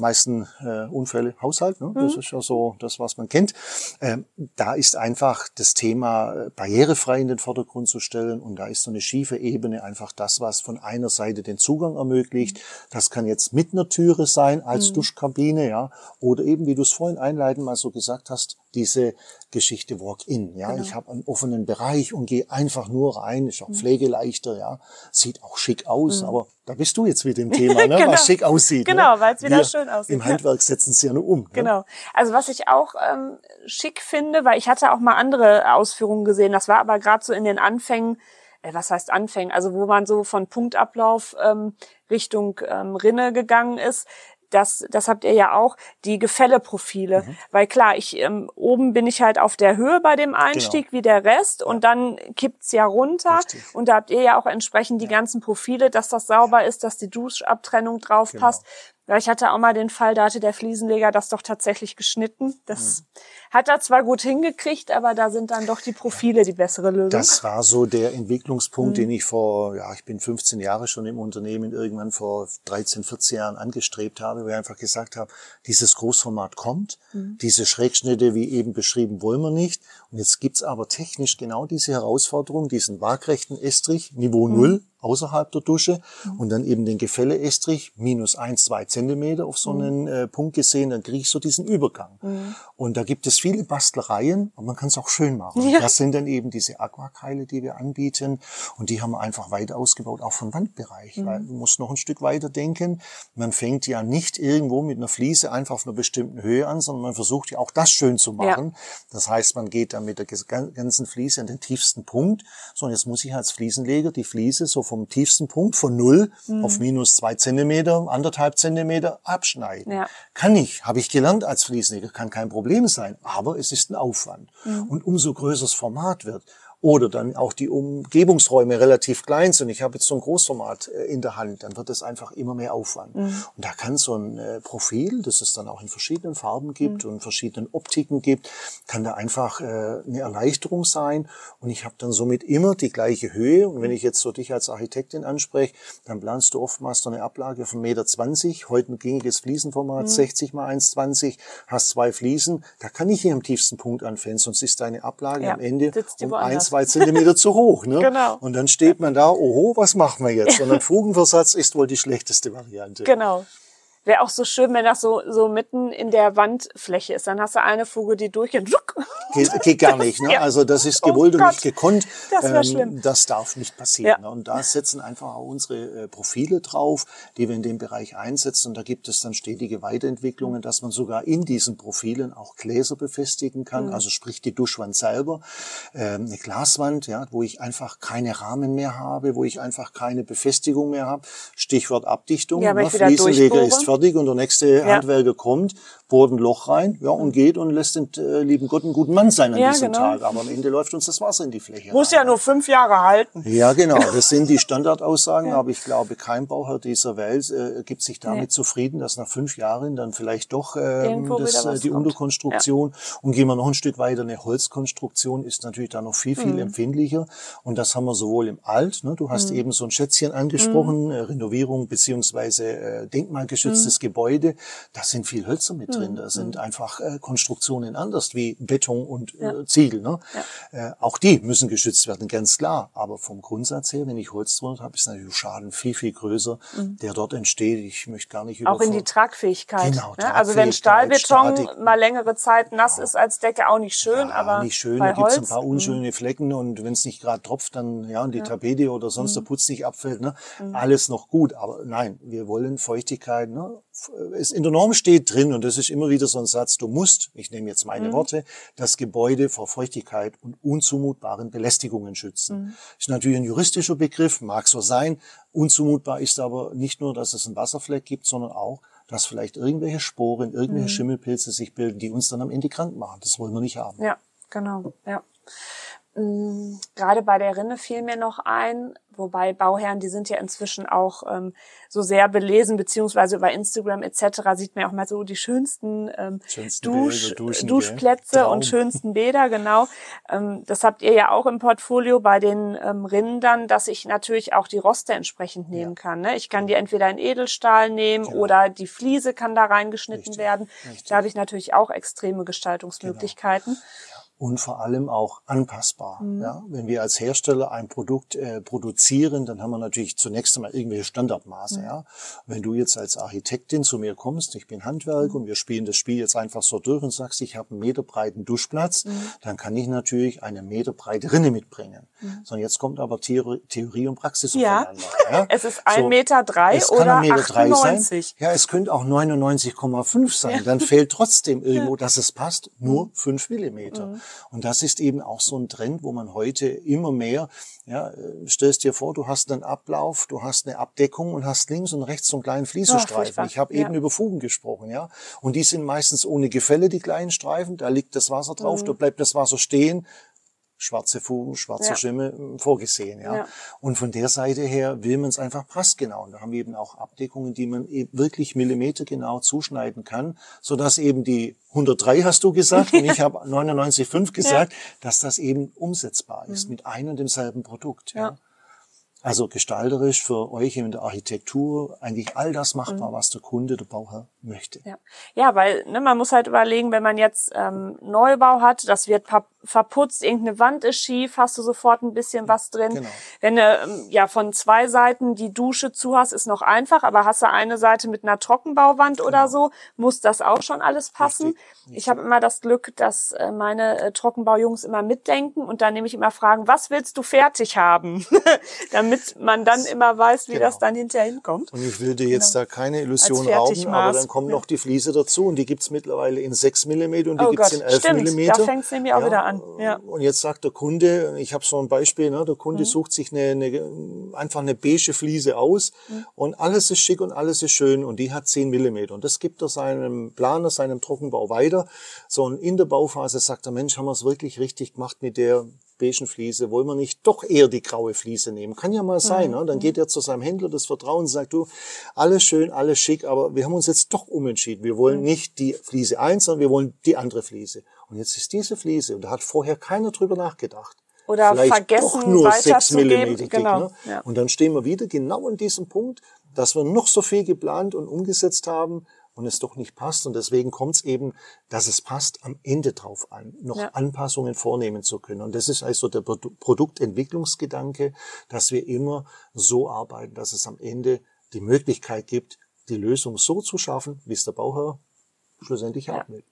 S2: Meisten äh, Unfälle Haushalt, ne?
S1: Mhm.
S2: das ist ja so das, was man kennt. Ähm, da ist einfach das Thema äh, barrierefrei in den Vordergrund zu stellen und da ist so eine schiefe Ebene einfach das, was von einer Seite den Zugang ermöglicht.
S1: Mhm.
S2: Das kann jetzt mit einer Türe sein als Duschkabine, ja, oder eben, wie du es vorhin einleitend mal so gesagt hast, diese Geschichte Walk-in, ja.
S1: Genau.
S2: Ich habe einen offenen Bereich und gehe einfach nur rein, ist auch
S1: Mhm.
S2: pflegeleichter, ja, sieht auch schick aus, aber da bist du jetzt mit dem [laughs] Thema, ne?
S1: Genau.
S2: was schick aussieht.
S1: Genau,
S2: ne?
S1: weil's wieder
S2: Wir
S1: schön aussieht,
S2: Im. Handwerk setzen sie ja nur um. Ne?
S1: Genau. Also was ich auch ähm, schick finde, weil ich hatte auch mal andere Ausführungen gesehen, das war aber gerade so in den Anfängen, äh, was heißt Anfängen, also wo man so von Punktablauf ähm, Richtung ähm, Rinne gegangen ist. Das, das habt ihr ja auch, die Gefälleprofile.
S2: Mhm.
S1: Weil klar, ich ähm, oben bin ich halt auf der Höhe bei dem Einstieg wie der Rest und dann kippt's ja runter.
S2: Genau. Richtig.
S1: Und da habt ihr ja auch entsprechend die ganzen Profile, dass das sauber ist, dass die Duschabtrennung drauf
S2: Genau.
S1: passt. Ja, ich hatte auch mal den Fall, da hatte der Fliesenleger das doch tatsächlich geschnitten. Das hat er zwar gut hingekriegt, aber da sind dann doch die Profile die bessere Lösung.
S2: Das war so der Entwicklungspunkt,
S1: Mhm.
S2: den ich vor, ja, ich bin 15 Jahre schon im Unternehmen, irgendwann vor 13, 14 Jahren angestrebt habe, wo ich einfach gesagt habe, dieses Großformat kommt,
S1: Mhm.
S2: diese Schrägschnitte, wie eben beschrieben, wollen wir nicht. Und jetzt gibt's aber technisch genau diese Herausforderung, diesen waagrechten Estrich, Niveau
S1: Mhm.
S2: Null, außerhalb der Dusche und dann eben den Gefälle-Estrich, minus eins, zwei Zentimeter auf
S1: Mhm.
S2: so einen äh, Punkt gesehen, dann kriege ich so diesen Übergang. Und da gibt es viele Bastlereien, aber man kann es auch schön machen.
S1: Ja.
S2: Das sind dann eben diese Aquakeile, die wir anbieten und die haben wir einfach weiter ausgebaut, auch vom Wandbereich,
S1: Mhm.
S2: weil man muss noch ein Stück weiter denken. Man fängt ja nicht irgendwo mit einer Fliese einfach auf einer bestimmten Höhe an, sondern man versucht ja auch das schön zu machen. Das heißt, man geht dann mit der ganzen Fliese an den tiefsten Punkt. So, und jetzt muss ich als Fliesenleger die Fliese so vom tiefsten Punkt von null
S1: Mhm.
S2: auf minus zwei Zentimeter, anderthalb Zentimeter abschneiden.
S1: Ja.
S2: Kann ich, habe ich gelernt als Fliesenleger, kann kein Problem sein, aber es ist ein Aufwand. Und umso größer das Format wird, oder dann auch die Umgebungsräume relativ klein sind. Ich habe jetzt so ein Großformat äh, in der Hand, dann wird das einfach immer mehr Aufwand. Mhm. Und da kann so ein äh, Profil, das es dann auch in verschiedenen Farben gibt mhm. und verschiedenen Optiken gibt, kann da einfach äh, eine Erleichterung sein. Und ich habe dann somit immer die gleiche Höhe. Und wenn ich jetzt so dich als Architektin anspreche, dann planst du oftmals so eine Ablage von 1,20 Meter. Heute ein gängiges Fliesenformat, mhm. 60 mal 1,20, hast zwei Fliesen. Da kann ich hier am tiefsten Punkt anfangen, sonst ist deine Ablage
S1: ja,
S2: am Ende um 1,20 zwei Zentimeter zu hoch. Ne?
S1: Genau.
S2: Und dann steht man da, oho, was machen wir jetzt? Und ein [laughs] Fugenversatz ist wohl die schlechteste Variante.
S1: Genau. Wäre auch so schön, wenn das so, so mitten in der Wandfläche ist. Dann hast du eine Fuge, die durchgeht. Zuck.
S2: Geht, geht gar nicht. Ne? [laughs] Also das ist
S1: Oh
S2: gewollt und
S1: Gott,
S2: nicht gekonnt. Ähm,
S1: das wär schlimm.
S2: Das darf nicht passieren.
S1: Ja.
S2: Ne? Und da setzen einfach auch unsere äh, Profile drauf, die wir in dem Bereich einsetzen. Und da gibt es dann stetige Weiterentwicklungen, dass man sogar in diesen Profilen auch Gläser befestigen kann.
S1: Mhm.
S2: Also sprich die Duschwand selber, ähm, eine Glaswand, ja, wo ich einfach keine Rahmen mehr habe, wo ich einfach keine Befestigung mehr habe. Stichwort Abdichtung.
S1: Ja,
S2: ne? Fliesenleger ist fertig und der nächste Handwerker kommt, bohrt ein Loch rein, ja, und geht und lässt den äh, lieben Gott einen guten Mann sein an
S1: Ja,
S2: diesem
S1: genau.
S2: Tag. Aber am Ende läuft uns das Wasser in die Fläche
S1: Muss
S2: rein.
S1: ja nur fünf Jahre halten.
S2: Ja, genau. [laughs] Das sind die Standardaussagen, aber ich glaube, kein Bauherr dieser Welt äh, gibt sich damit
S1: Nee.
S2: zufrieden, dass nach fünf Jahren dann vielleicht doch ähm,
S1: Irgendwo
S2: das, äh, die
S1: kommt.
S2: Unterkonstruktion und gehen wir noch ein Stück weiter, eine Holzkonstruktion ist natürlich da noch viel,
S1: Mhm.
S2: viel empfindlicher und das haben wir sowohl im Alt, ne, du hast eben so ein Schätzchen angesprochen,
S1: Mhm.
S2: äh, Renovierung beziehungsweise äh, denkmalgeschütztes Gebäude, da sind viel Hölzer mit drin, da sind einfach äh, Konstruktionen anders wie Beton und äh, Ziegel. Ne? Äh, auch die müssen geschützt werden, ganz klar. Aber vom Grundsatz her, wenn ich Holz drunter habe, ist natürlich der Schaden viel, viel größer, der dort entsteht. Ich möchte gar nicht
S1: Mhm. Auch in die
S2: über
S1: Tragfähigkeit.
S2: Genau,
S1: ne? Also wenn
S2: Tragfähigkeit,
S1: Stahlbeton
S2: Statik.
S1: mal längere Zeit nass ist als Decke, auch nicht schön,
S2: ja,
S1: aber
S2: nicht schön,
S1: bei
S2: da gibt's
S1: Holz,
S2: ein paar
S1: mh,
S2: unschöne Flecken und wenn es nicht gerade tropft, dann ja, und die Tapete oder sonst
S1: Mhm.
S2: der Putz nicht abfällt, ne, alles noch gut. Aber nein, wir wollen Feuchtigkeit. Ne, es in der Norm steht drin und das ist immer wieder so ein Satz: Du musst, ich nehme jetzt meine
S1: Mhm.
S2: Worte, das Gebäude vor Feuchtigkeit und unzumutbaren Belästigungen schützen.
S1: Mhm.
S2: Ist natürlich ein juristischer Begriff, mag so sein. Unzumutbar ist aber nicht nur, dass es einen Wasserfleck gibt, sondern auch dass vielleicht irgendwelche Sporen,
S1: Mhm.
S2: irgendwelche Schimmelpilze sich bilden, die uns dann am Ende krank machen. Das wollen wir nicht haben.
S1: Ja, genau, ja. Mm, Gerade bei der Rinne fiel mir noch ein, wobei Bauherren, die sind ja inzwischen auch ähm, so sehr belesen, beziehungsweise über Instagram etc. sieht man ja auch mal so die schönsten, ähm,
S2: Schönsten
S1: Dusch,
S2: Duschen?
S1: Duschplätze
S2: Traum.
S1: und schönsten Bäder, genau. Ähm, das habt ihr ja auch im Portfolio bei den ähm, Rinnen dann, dass ich natürlich auch die Roste entsprechend nehmen kann. Ne? Ich kann die entweder in Edelstahl nehmen
S2: Genau.
S1: oder die Fliese kann da reingeschnitten
S2: Richtig,
S1: werden.
S2: richtig.
S1: Da habe ich natürlich auch extreme Gestaltungsmöglichkeiten.
S2: Und vor allem auch anpassbar.
S1: Mhm.
S2: Ja, wenn wir als Hersteller ein Produkt äh, produzieren, dann haben wir natürlich zunächst einmal irgendwelche Standardmaße.
S1: Mhm.
S2: Ja, wenn du jetzt als Architektin zu mir kommst, ich bin Handwerk
S1: Mhm.
S2: und wir spielen das Spiel jetzt einfach so durch und sagst, ich habe einen Meter breiten Duschplatz,
S1: Mhm.
S2: dann kann ich natürlich eine Meter breite Rinne mitbringen. So, und jetzt kommt aber Theorie, Theorie und Praxis
S1: Mhm. Ja.
S2: aufeinander. Ja, [laughs]
S1: Es ist ein Meter drei
S2: es kann
S1: oder
S2: ein Meter drei
S1: 98.
S2: sein. Ja, es könnte auch 99,5 sein. Dann fehlt trotzdem [laughs] irgendwo, dass es passt, nur 5 Millimeter. Und das ist eben auch so ein Trend, wo man heute immer mehr, ja, stellst dir vor, du hast einen Ablauf, du hast eine Abdeckung und hast links und rechts so einen kleinen Fliesenstreifen.
S1: furchtbar.
S2: ich habe
S1: Ja.
S2: eben über Fugen gesprochen, ja. Und die sind meistens ohne Gefälle, die kleinen Streifen. Da liegt das Wasser drauf, da bleibt das Wasser stehen schwarze Fugen, schwarzer
S1: Ja.
S2: Schimmel ähm, vorgesehen. Ja?
S1: Ja.
S2: Und von der Seite her will man es einfach passgenau. Und da haben wir eben auch Abdeckungen, die man eben wirklich millimetergenau zuschneiden kann, sodass eben die 103 hast du gesagt und ich [laughs] habe 99,5 gesagt, dass das eben umsetzbar ist mit ein und demselben Produkt. Ja?
S1: Ja.
S2: Also gestalterisch für euch in der Architektur eigentlich all das machbar, was der Kunde, der Bauherr möchte.
S1: Ja, ja weil ne, man muss halt überlegen, wenn man jetzt ähm, Neubau hat, das wird verputzt, irgendeine Wand ist schief, hast du sofort ein bisschen was drin.
S2: Genau.
S1: Wenn du ähm, ja von zwei Seiten die Dusche zu hast, ist noch einfach, aber hast du eine Seite mit einer Trockenbauwand oder so, muss das auch schon alles passen.
S2: Genau. Richtig,
S1: Ich habe immer das Glück, dass äh, meine äh, Trockenbaujungs immer mitdenken und dann nehme ich immer fragen, was willst du fertig haben? [laughs] Damit man dann immer weiß, wie
S2: Genau.
S1: das dann hinterher hinkommt.
S2: Und ich will dir jetzt da keine Illusion rauben, aber dann kommt
S1: Ja.
S2: noch die Fliese dazu und die gibt's mittlerweile in 6 mm und die
S1: Oh
S2: gibt's
S1: Gott,
S2: in 11
S1: stimmt,
S2: mm.
S1: da fängt's nämlich auch wieder an, ja.
S2: Und jetzt sagt der Kunde, ich habe so ein Beispiel, ne, der
S1: Mhm.
S2: Kunde sucht sich eine, eine, einfach eine beige Fliese aus
S1: Mhm.
S2: und alles ist schick und alles ist schön und die hat 10 mm. Und das gibt er seinem Planer, seinem Trockenbau weiter. So und in der Bauphase sagt der Mensch, haben wir es wirklich richtig gemacht mit der beigen Fliese, wollen wir nicht doch eher die graue Fliese nehmen? Kann ja mal sein. Ne? Dann geht er zu seinem Händler des Vertrauens und sagt, du, alles schön, alles schick, aber wir haben uns jetzt doch umentschieden. Wir wollen nicht die Fliese eins, sondern wir wollen die andere Fliese. Und jetzt ist diese Fliese, und da hat vorher keiner drüber nachgedacht.
S1: Oder
S2: Vielleicht
S1: vergessen,
S2: doch nur 6
S1: weiterzugeben.
S2: mm dick.
S1: Genau,
S2: Ne?
S1: ja.
S2: Und dann stehen wir wieder genau an diesem Punkt, dass wir noch so viel geplant und umgesetzt haben und es doch nicht passt. Und deswegen kommt es eben, dass es passt, am Ende drauf an, noch
S1: Ja.
S2: Anpassungen vornehmen zu können. Und das ist also der Produ- Produktentwicklungsgedanke, dass wir immer so arbeiten, dass es am Ende die Möglichkeit gibt, die Lösung so zu schaffen, wie es der Bauherr schlussendlich haben will.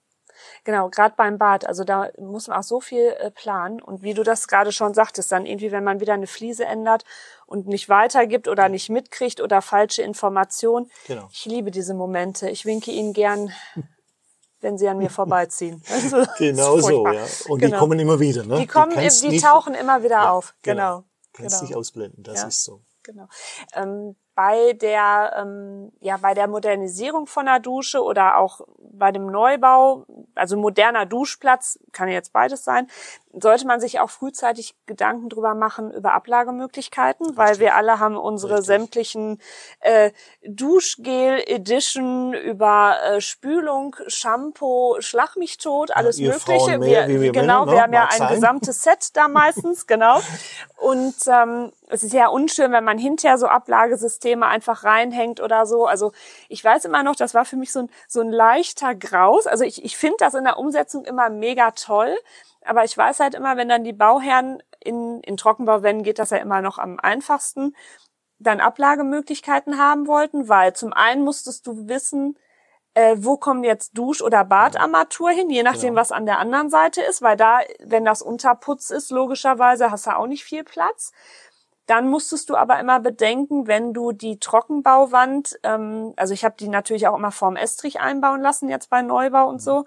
S1: Genau, gerade beim Bad, also da muss man auch so viel äh, planen. Und wie du das gerade schon sagtest, dann irgendwie, wenn man wieder eine Fliese ändert und nicht weitergibt oder nicht mitkriegt oder falsche Informationen.
S2: Genau.
S1: Ich liebe diese Momente. Ich winke ihnen gern, [laughs] wenn sie an mir vorbeiziehen. [laughs]
S2: Genau so, ja. Und
S1: Genau.
S2: die kommen immer wieder. Ne?
S1: Die kommen,
S2: kannst
S1: die
S2: nicht-
S1: tauchen immer wieder
S2: Ja,
S1: auf. Genau.
S2: Kannst
S1: genau.
S2: nicht ausblenden, das
S1: Ja.
S2: ist so.
S1: Genau. Ähm, bei der, ähm, ja, bei der Modernisierung von der Dusche oder auch bei dem Neubau, also moderner Duschplatz, kann jetzt beides sein, sollte man sich auch frühzeitig Gedanken drüber machen über Ablagemöglichkeiten, weil wir alle haben unsere Richtig. sämtlichen äh, Duschgel Edition über äh, Spülung, Shampoo, Schlag mich tot, alles
S2: ja,
S1: Mögliche.
S2: Mehr,
S1: wir,
S2: wir
S1: genau,
S2: Männer,
S1: wir haben ja
S2: ein
S1: sein. gesamtes Set da meistens, [laughs] genau. Und ähm, es ist ja unschön, wenn man hinterher so Ablagesysteme einfach reinhängt oder so. Also ich weiß immer noch, das war für mich so ein, so ein leichter Graus. Also ich, ich finde das in der Umsetzung immer mega toll. Aber ich weiß halt immer, wenn dann die Bauherren in, in Trockenbauwänden geht das ja immer noch am einfachsten, dann Ablagemöglichkeiten haben wollten, weil zum einen musstest du wissen, äh, wo kommen jetzt Dusch- oder Badarmatur hin, je nachdem, ja. was an der anderen Seite ist, weil da, wenn das Unterputz ist, logischerweise hast du auch nicht viel Platz. Dann musstest du aber immer bedenken, wenn du die Trockenbauwand, ähm, also ich habe die natürlich auch immer vorm Estrich einbauen lassen, jetzt bei Neubau und mhm. so,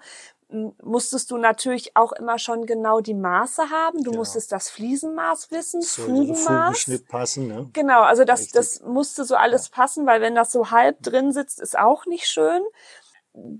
S1: musstest du natürlich auch immer schon genau die Maße haben. Du ja. musstest das Fliesenmaß wissen,
S2: Soll Fugenmaß. passen, ne?
S1: Genau, also das, das musste so alles ja. passen, weil wenn das so halb drin sitzt, ist auch nicht schön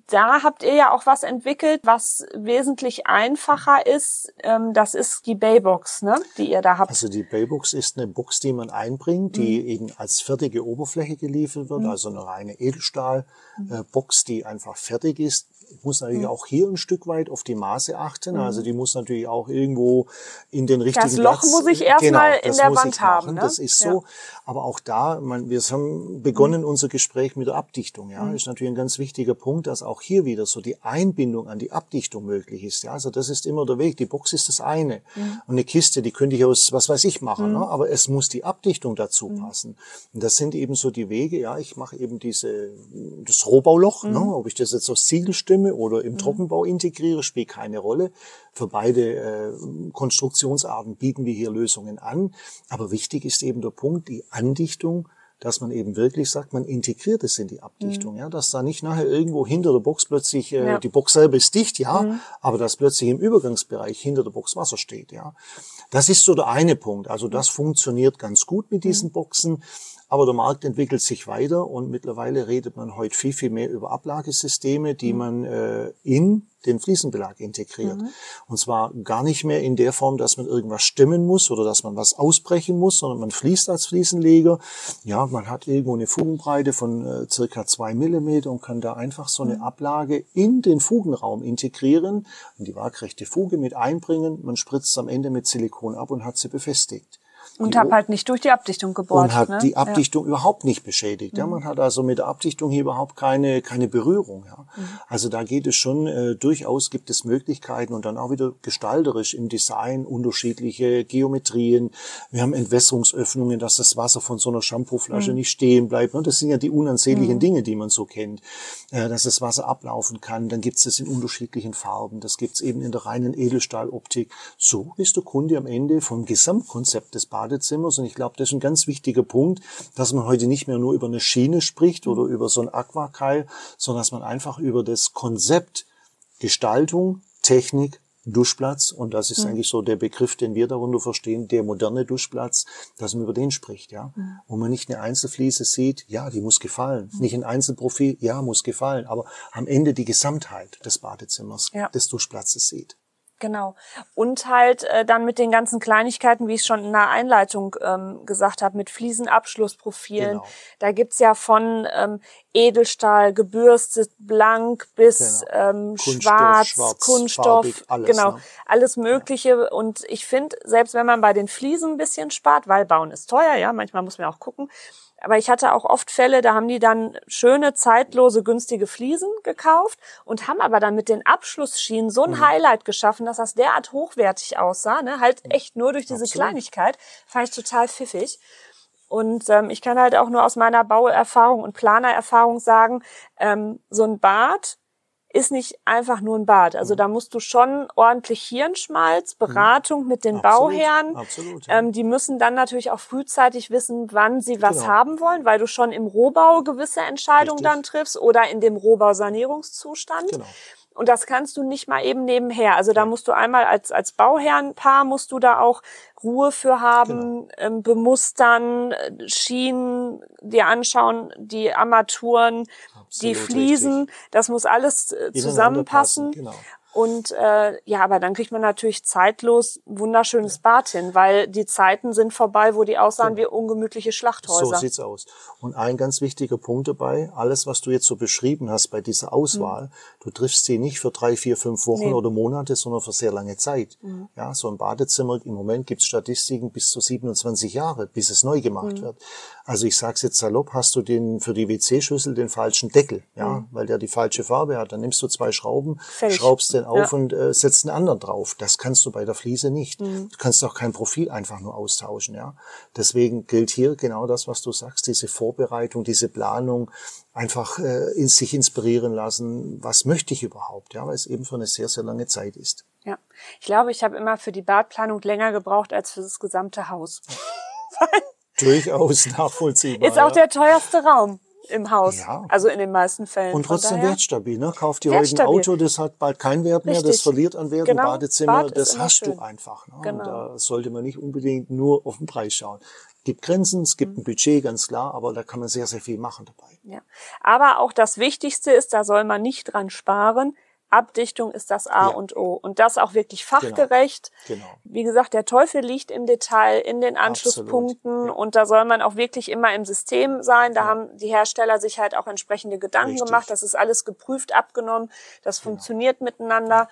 S1: da habt ihr ja auch was entwickelt, was wesentlich einfacher ist. Ähm, das ist die Baybox, ne, die ihr da habt.
S2: Also die Baybox ist eine Box, die man einbringt, die mhm. eben als fertige Oberfläche geliefert wird, mhm. also eine reine Edelstahlbox, die einfach fertig ist. Ich muss natürlich mhm. auch hier ein Stück weit auf die Maße achten. Also mhm. die muss natürlich auch irgendwo in den richtigen
S1: Das Loch
S2: Platz.
S1: muss ich erstmal genau, in der Wand haben. Ne?
S2: Das ist so. Ja. Aber auch da, man, wir haben begonnen mhm. unser Gespräch mit der Abdichtung. Ja, ist natürlich ein ganz wichtiger Punkt dass auch hier wieder so die Einbindung an die Abdichtung möglich ist. Ja, also das ist immer der Weg. Die Box ist das eine. Mhm. Und eine Kiste, die könnte ich aus, was weiß ich, machen. Mhm. Ne? Aber es muss die Abdichtung dazu mhm. passen. Und das sind eben so die Wege. Ja, ich mache eben diese, das Rohbauloch. Ne? Mhm. Ob ich das jetzt aus Ziegelstimme oder im mhm. Trockenbau integriere, spielt keine Rolle. Für beide äh, Konstruktionsarten bieten wir hier Lösungen an. Aber wichtig ist eben der Punkt, die Andichtung dass man eben wirklich sagt, man integriert es in die Abdichtung, mhm. ja, dass da nicht nachher irgendwo hinter der Box plötzlich äh, ja. die Box selber ist dicht, ja, mhm. aber dass plötzlich im Übergangsbereich hinter der Box Wasser steht, ja. Das ist so der eine Punkt. Also das funktioniert ganz gut mit diesen mhm. Boxen. Aber der Markt entwickelt sich weiter und mittlerweile redet man heute viel, viel mehr über Ablagesysteme, die mhm. man äh, in den Fliesenbelag integriert. Mhm. Und zwar gar nicht mehr in der Form, dass man irgendwas stemmen muss oder dass man was ausbrechen muss, sondern man fließt als Fliesenleger. Ja, man hat irgendwo eine Fugenbreite von äh, circa zwei Millimeter und kann da einfach so eine mhm. Ablage in den Fugenraum integrieren und die waagrechte Fuge mit einbringen. Man spritzt am Ende mit Silikon ab und hat sie befestigt.
S1: Und habe halt nicht durch die Abdichtung gebohrt.
S2: Und hat ne? die Abdichtung ja. überhaupt nicht beschädigt. Mhm. Ja, man hat also mit der Abdichtung hier überhaupt keine, keine Berührung. Ja. Mhm. Also da geht es schon, äh, durchaus gibt es Möglichkeiten und dann auch wieder gestalterisch im Design unterschiedliche Geometrien. Wir haben Entwässerungsöffnungen, dass das Wasser von so einer Shampooflasche mhm. nicht stehen bleibt. Und das sind ja die unansehnlichen mhm. Dinge, die man so kennt. Äh, dass das Wasser ablaufen kann. Dann gibt es das in unterschiedlichen Farben. Das gibt es eben in der reinen Edelstahloptik. So ist der Kunde am Ende vom Gesamtkonzept des Bades Badezimmers. Und ich glaube, das ist ein ganz wichtiger Punkt, dass man heute nicht mehr nur über eine Schiene spricht oder über so ein Aquakeil, sondern dass man einfach über das Konzept Gestaltung, Technik, Duschplatz, und das ist mhm. eigentlich so der Begriff, den wir darunter verstehen, der moderne Duschplatz, dass man über den spricht, ja. Mhm. Wo man nicht eine Einzelfliese sieht, ja, die muss gefallen. Mhm. Nicht ein Einzelprofil, ja, muss gefallen. Aber am Ende die Gesamtheit des Badezimmers, ja. des Duschplatzes sieht.
S1: Genau. Und halt äh, dann mit den ganzen Kleinigkeiten, wie ich schon in der Einleitung ähm, gesagt habe, mit Fliesenabschlussprofilen. Genau. Da gibt's ja von ähm, Edelstahl, gebürstet, blank bis genau. ähm, schwarz, schwarz, Kunststoff, farbig, alles, genau, ne? alles Mögliche. Ja. Und ich finde, selbst wenn man bei den Fliesen ein bisschen spart, weil Bauen ist teuer, ja, manchmal muss man auch gucken, aber ich hatte auch oft Fälle, da haben die dann schöne, zeitlose, günstige Fliesen gekauft und haben aber dann mit den Abschlussschienen so ein mhm. Highlight geschaffen, dass das derart hochwertig aussah. Ne? Halt echt nur durch diese Absolut. Kleinigkeit. Fand ich total pfiffig. Und ähm, ich kann halt auch nur aus meiner Bauerfahrung und Planererfahrung sagen, ähm, so ein Bad ist nicht einfach nur ein Bad. Also mhm. da musst du schon ordentlich Hirnschmalz, mhm. Beratung mit den Absolut. Bauherren. Absolut, ja. ähm, die müssen dann natürlich auch frühzeitig wissen, wann sie was genau. haben wollen, weil du schon im Rohbau gewisse Entscheidungen Richtig. dann triffst oder in dem Rohbausanierungszustand. Genau. Und das kannst du nicht mal eben nebenher. Also da musst du einmal als, als Bauherrenpaar musst du da auch Ruhe für haben, genau. ähm, bemustern, Schienen dir anschauen, die Armaturen, Absolut die Fliesen. Richtig. Das muss alles äh, zusammenpassen. Genau. Und äh, ja, aber dann kriegt man natürlich zeitlos wunderschönes Bad hin, weil die Zeiten sind vorbei, wo die aussahen wie ungemütliche Schlachthäuser.
S2: So sieht's aus. Und ein ganz wichtiger Punkt dabei, alles, was du jetzt so beschrieben hast bei dieser Auswahl, mhm. du triffst sie nicht für drei, vier, fünf Wochen nee. oder Monate, sondern für sehr lange Zeit. Mhm. Ja, so ein Badezimmer, im Moment gibt's Statistiken bis zu 27 Jahre, bis es neu gemacht mhm. wird. Also ich sag's jetzt salopp, hast du den für die WC-Schüssel den falschen Deckel, ja, mhm. weil der die falsche Farbe hat, dann nimmst du zwei Schrauben, Fertig. schraubst den auf ja. und äh, setzt einen anderen drauf. Das kannst du bei der Fliese nicht. Mhm. Du kannst auch kein Profil einfach nur austauschen, ja. Deswegen gilt hier genau das, was du sagst, diese Vorbereitung, diese Planung, einfach äh, in sich inspirieren lassen, was möchte ich überhaupt, ja, weil es eben für eine sehr, sehr lange Zeit ist.
S1: Ja, ich glaube, ich habe immer für die Badplanung länger gebraucht als für das gesamte Haus. [laughs]
S2: Durchaus nachvollziehbar.
S1: Ist auch der teuerste Raum im Haus. Ja. Also in den meisten Fällen.
S2: Und trotzdem wertstabil. Ne? Kauft ihr heute ein Auto, das hat bald keinen Wert mehr, Richtig. das verliert an Wert. Genau. Ein Badezimmer, Bad das hast schön. du einfach. Ne? Genau. Und da sollte man nicht unbedingt nur auf den Preis schauen. Es gibt Grenzen, es gibt mhm. ein Budget, ganz klar, aber da kann man sehr, sehr viel machen dabei.
S1: Ja. Aber auch das Wichtigste ist, da soll man nicht dran sparen, Abdichtung ist das A ja. und O. Und das auch wirklich genau. fachgerecht. Genau. genau. Wie gesagt, der Teufel liegt im Detail, in den Anschlusspunkten. Ja. Und da soll man auch wirklich immer im System sein. Da ja. haben die Hersteller sich halt auch entsprechende Gedanken Richtig. gemacht. Das ist alles geprüft, abgenommen. Das genau. funktioniert miteinander.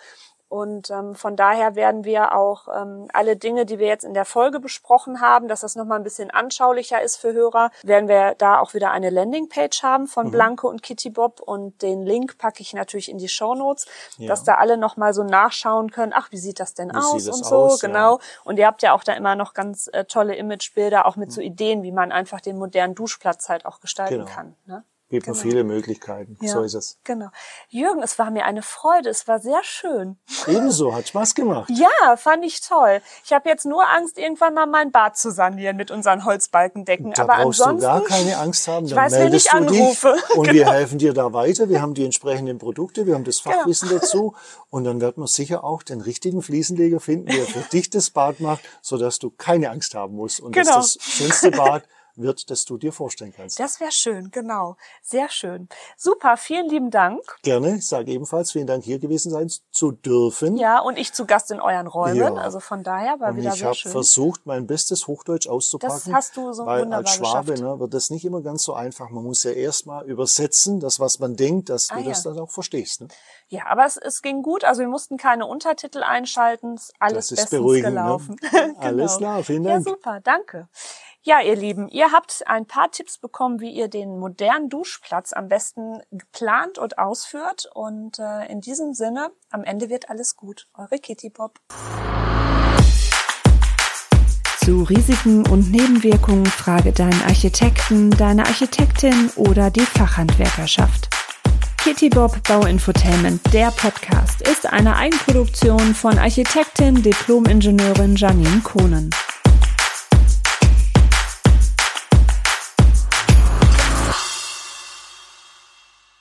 S1: Und ähm, von daher werden wir auch ähm, alle Dinge, die wir jetzt in der Folge besprochen haben, dass das nochmal ein bisschen anschaulicher ist für Hörer, werden wir da auch wieder eine Landingpage haben von mhm. Blanke und Kitty Bob und den Link packe ich natürlich in die Show Notes, ja. dass da alle nochmal so nachschauen können, ach, wie sieht das denn wie aus und so, aus, genau. Ja. Und ihr habt ja auch da immer noch ganz äh, tolle Imagebilder, auch mit mhm. so Ideen, wie man einfach den modernen Duschplatz halt auch gestalten genau. kann. Ne?
S2: Gibt genau. viele Möglichkeiten. Ja, so ist es.
S1: Genau. Jürgen, es war mir eine Freude. Es war sehr schön.
S2: Ebenso, hat Spaß gemacht.
S1: Ja, fand ich toll. Ich habe jetzt nur Angst, irgendwann mal mein Bad zu sanieren mit unseren Holzbalkendecken.
S2: Da
S1: Aber
S2: brauchst
S1: ansonsten,
S2: du gar keine Angst haben.
S1: Dann ich weiß, wenn ich anrufe.
S2: Dich [laughs] und genau. wir helfen dir da weiter. Wir haben die entsprechenden Produkte, wir haben das genau. Fachwissen genau. dazu. Und dann wird man sicher auch den richtigen Fliesenleger finden, der für [laughs] dich das Bad macht, sodass du keine Angst haben musst. Und genau. das ist das schönste Bad wird, das du dir vorstellen kannst.
S1: Das wäre schön, genau. Sehr schön. Super, vielen lieben Dank.
S2: Gerne. Ich sage ebenfalls vielen Dank, hier gewesen sein zu dürfen.
S1: Ja, und ich zu Gast in euren Räumen. Ja. Also von daher war und wieder sehr schön.
S2: Ich habe versucht, mein bestes Hochdeutsch auszupacken.
S1: Das hast du so weil wunderbar
S2: als Schwabe
S1: ne,
S2: wird das nicht immer ganz so einfach. Man muss ja erstmal übersetzen, das, was man denkt, dass ah, du ja. das dann auch verstehst. Ne?
S1: Ja, aber es, es ging gut. Also wir mussten keine Untertitel einschalten. Alles das ist bestens ne? gelaufen. Ne? [laughs]
S2: genau. Alles klar, vielen Dank.
S1: Ja, super, danke. Ja, ihr Lieben, ihr habt ein paar Tipps bekommen, wie ihr den modernen Duschplatz am besten geplant und ausführt. Und äh, in diesem Sinne, am Ende wird alles gut. Eure Kitty Pop.
S3: Zu Risiken und Nebenwirkungen frage deinen Architekten, deine Architektin oder die Fachhandwerkerschaft. Kitty Bob Bauinfotainment, der Podcast, ist eine Eigenproduktion von Architektin, Diplom-Ingenieurin Janine Kohnen.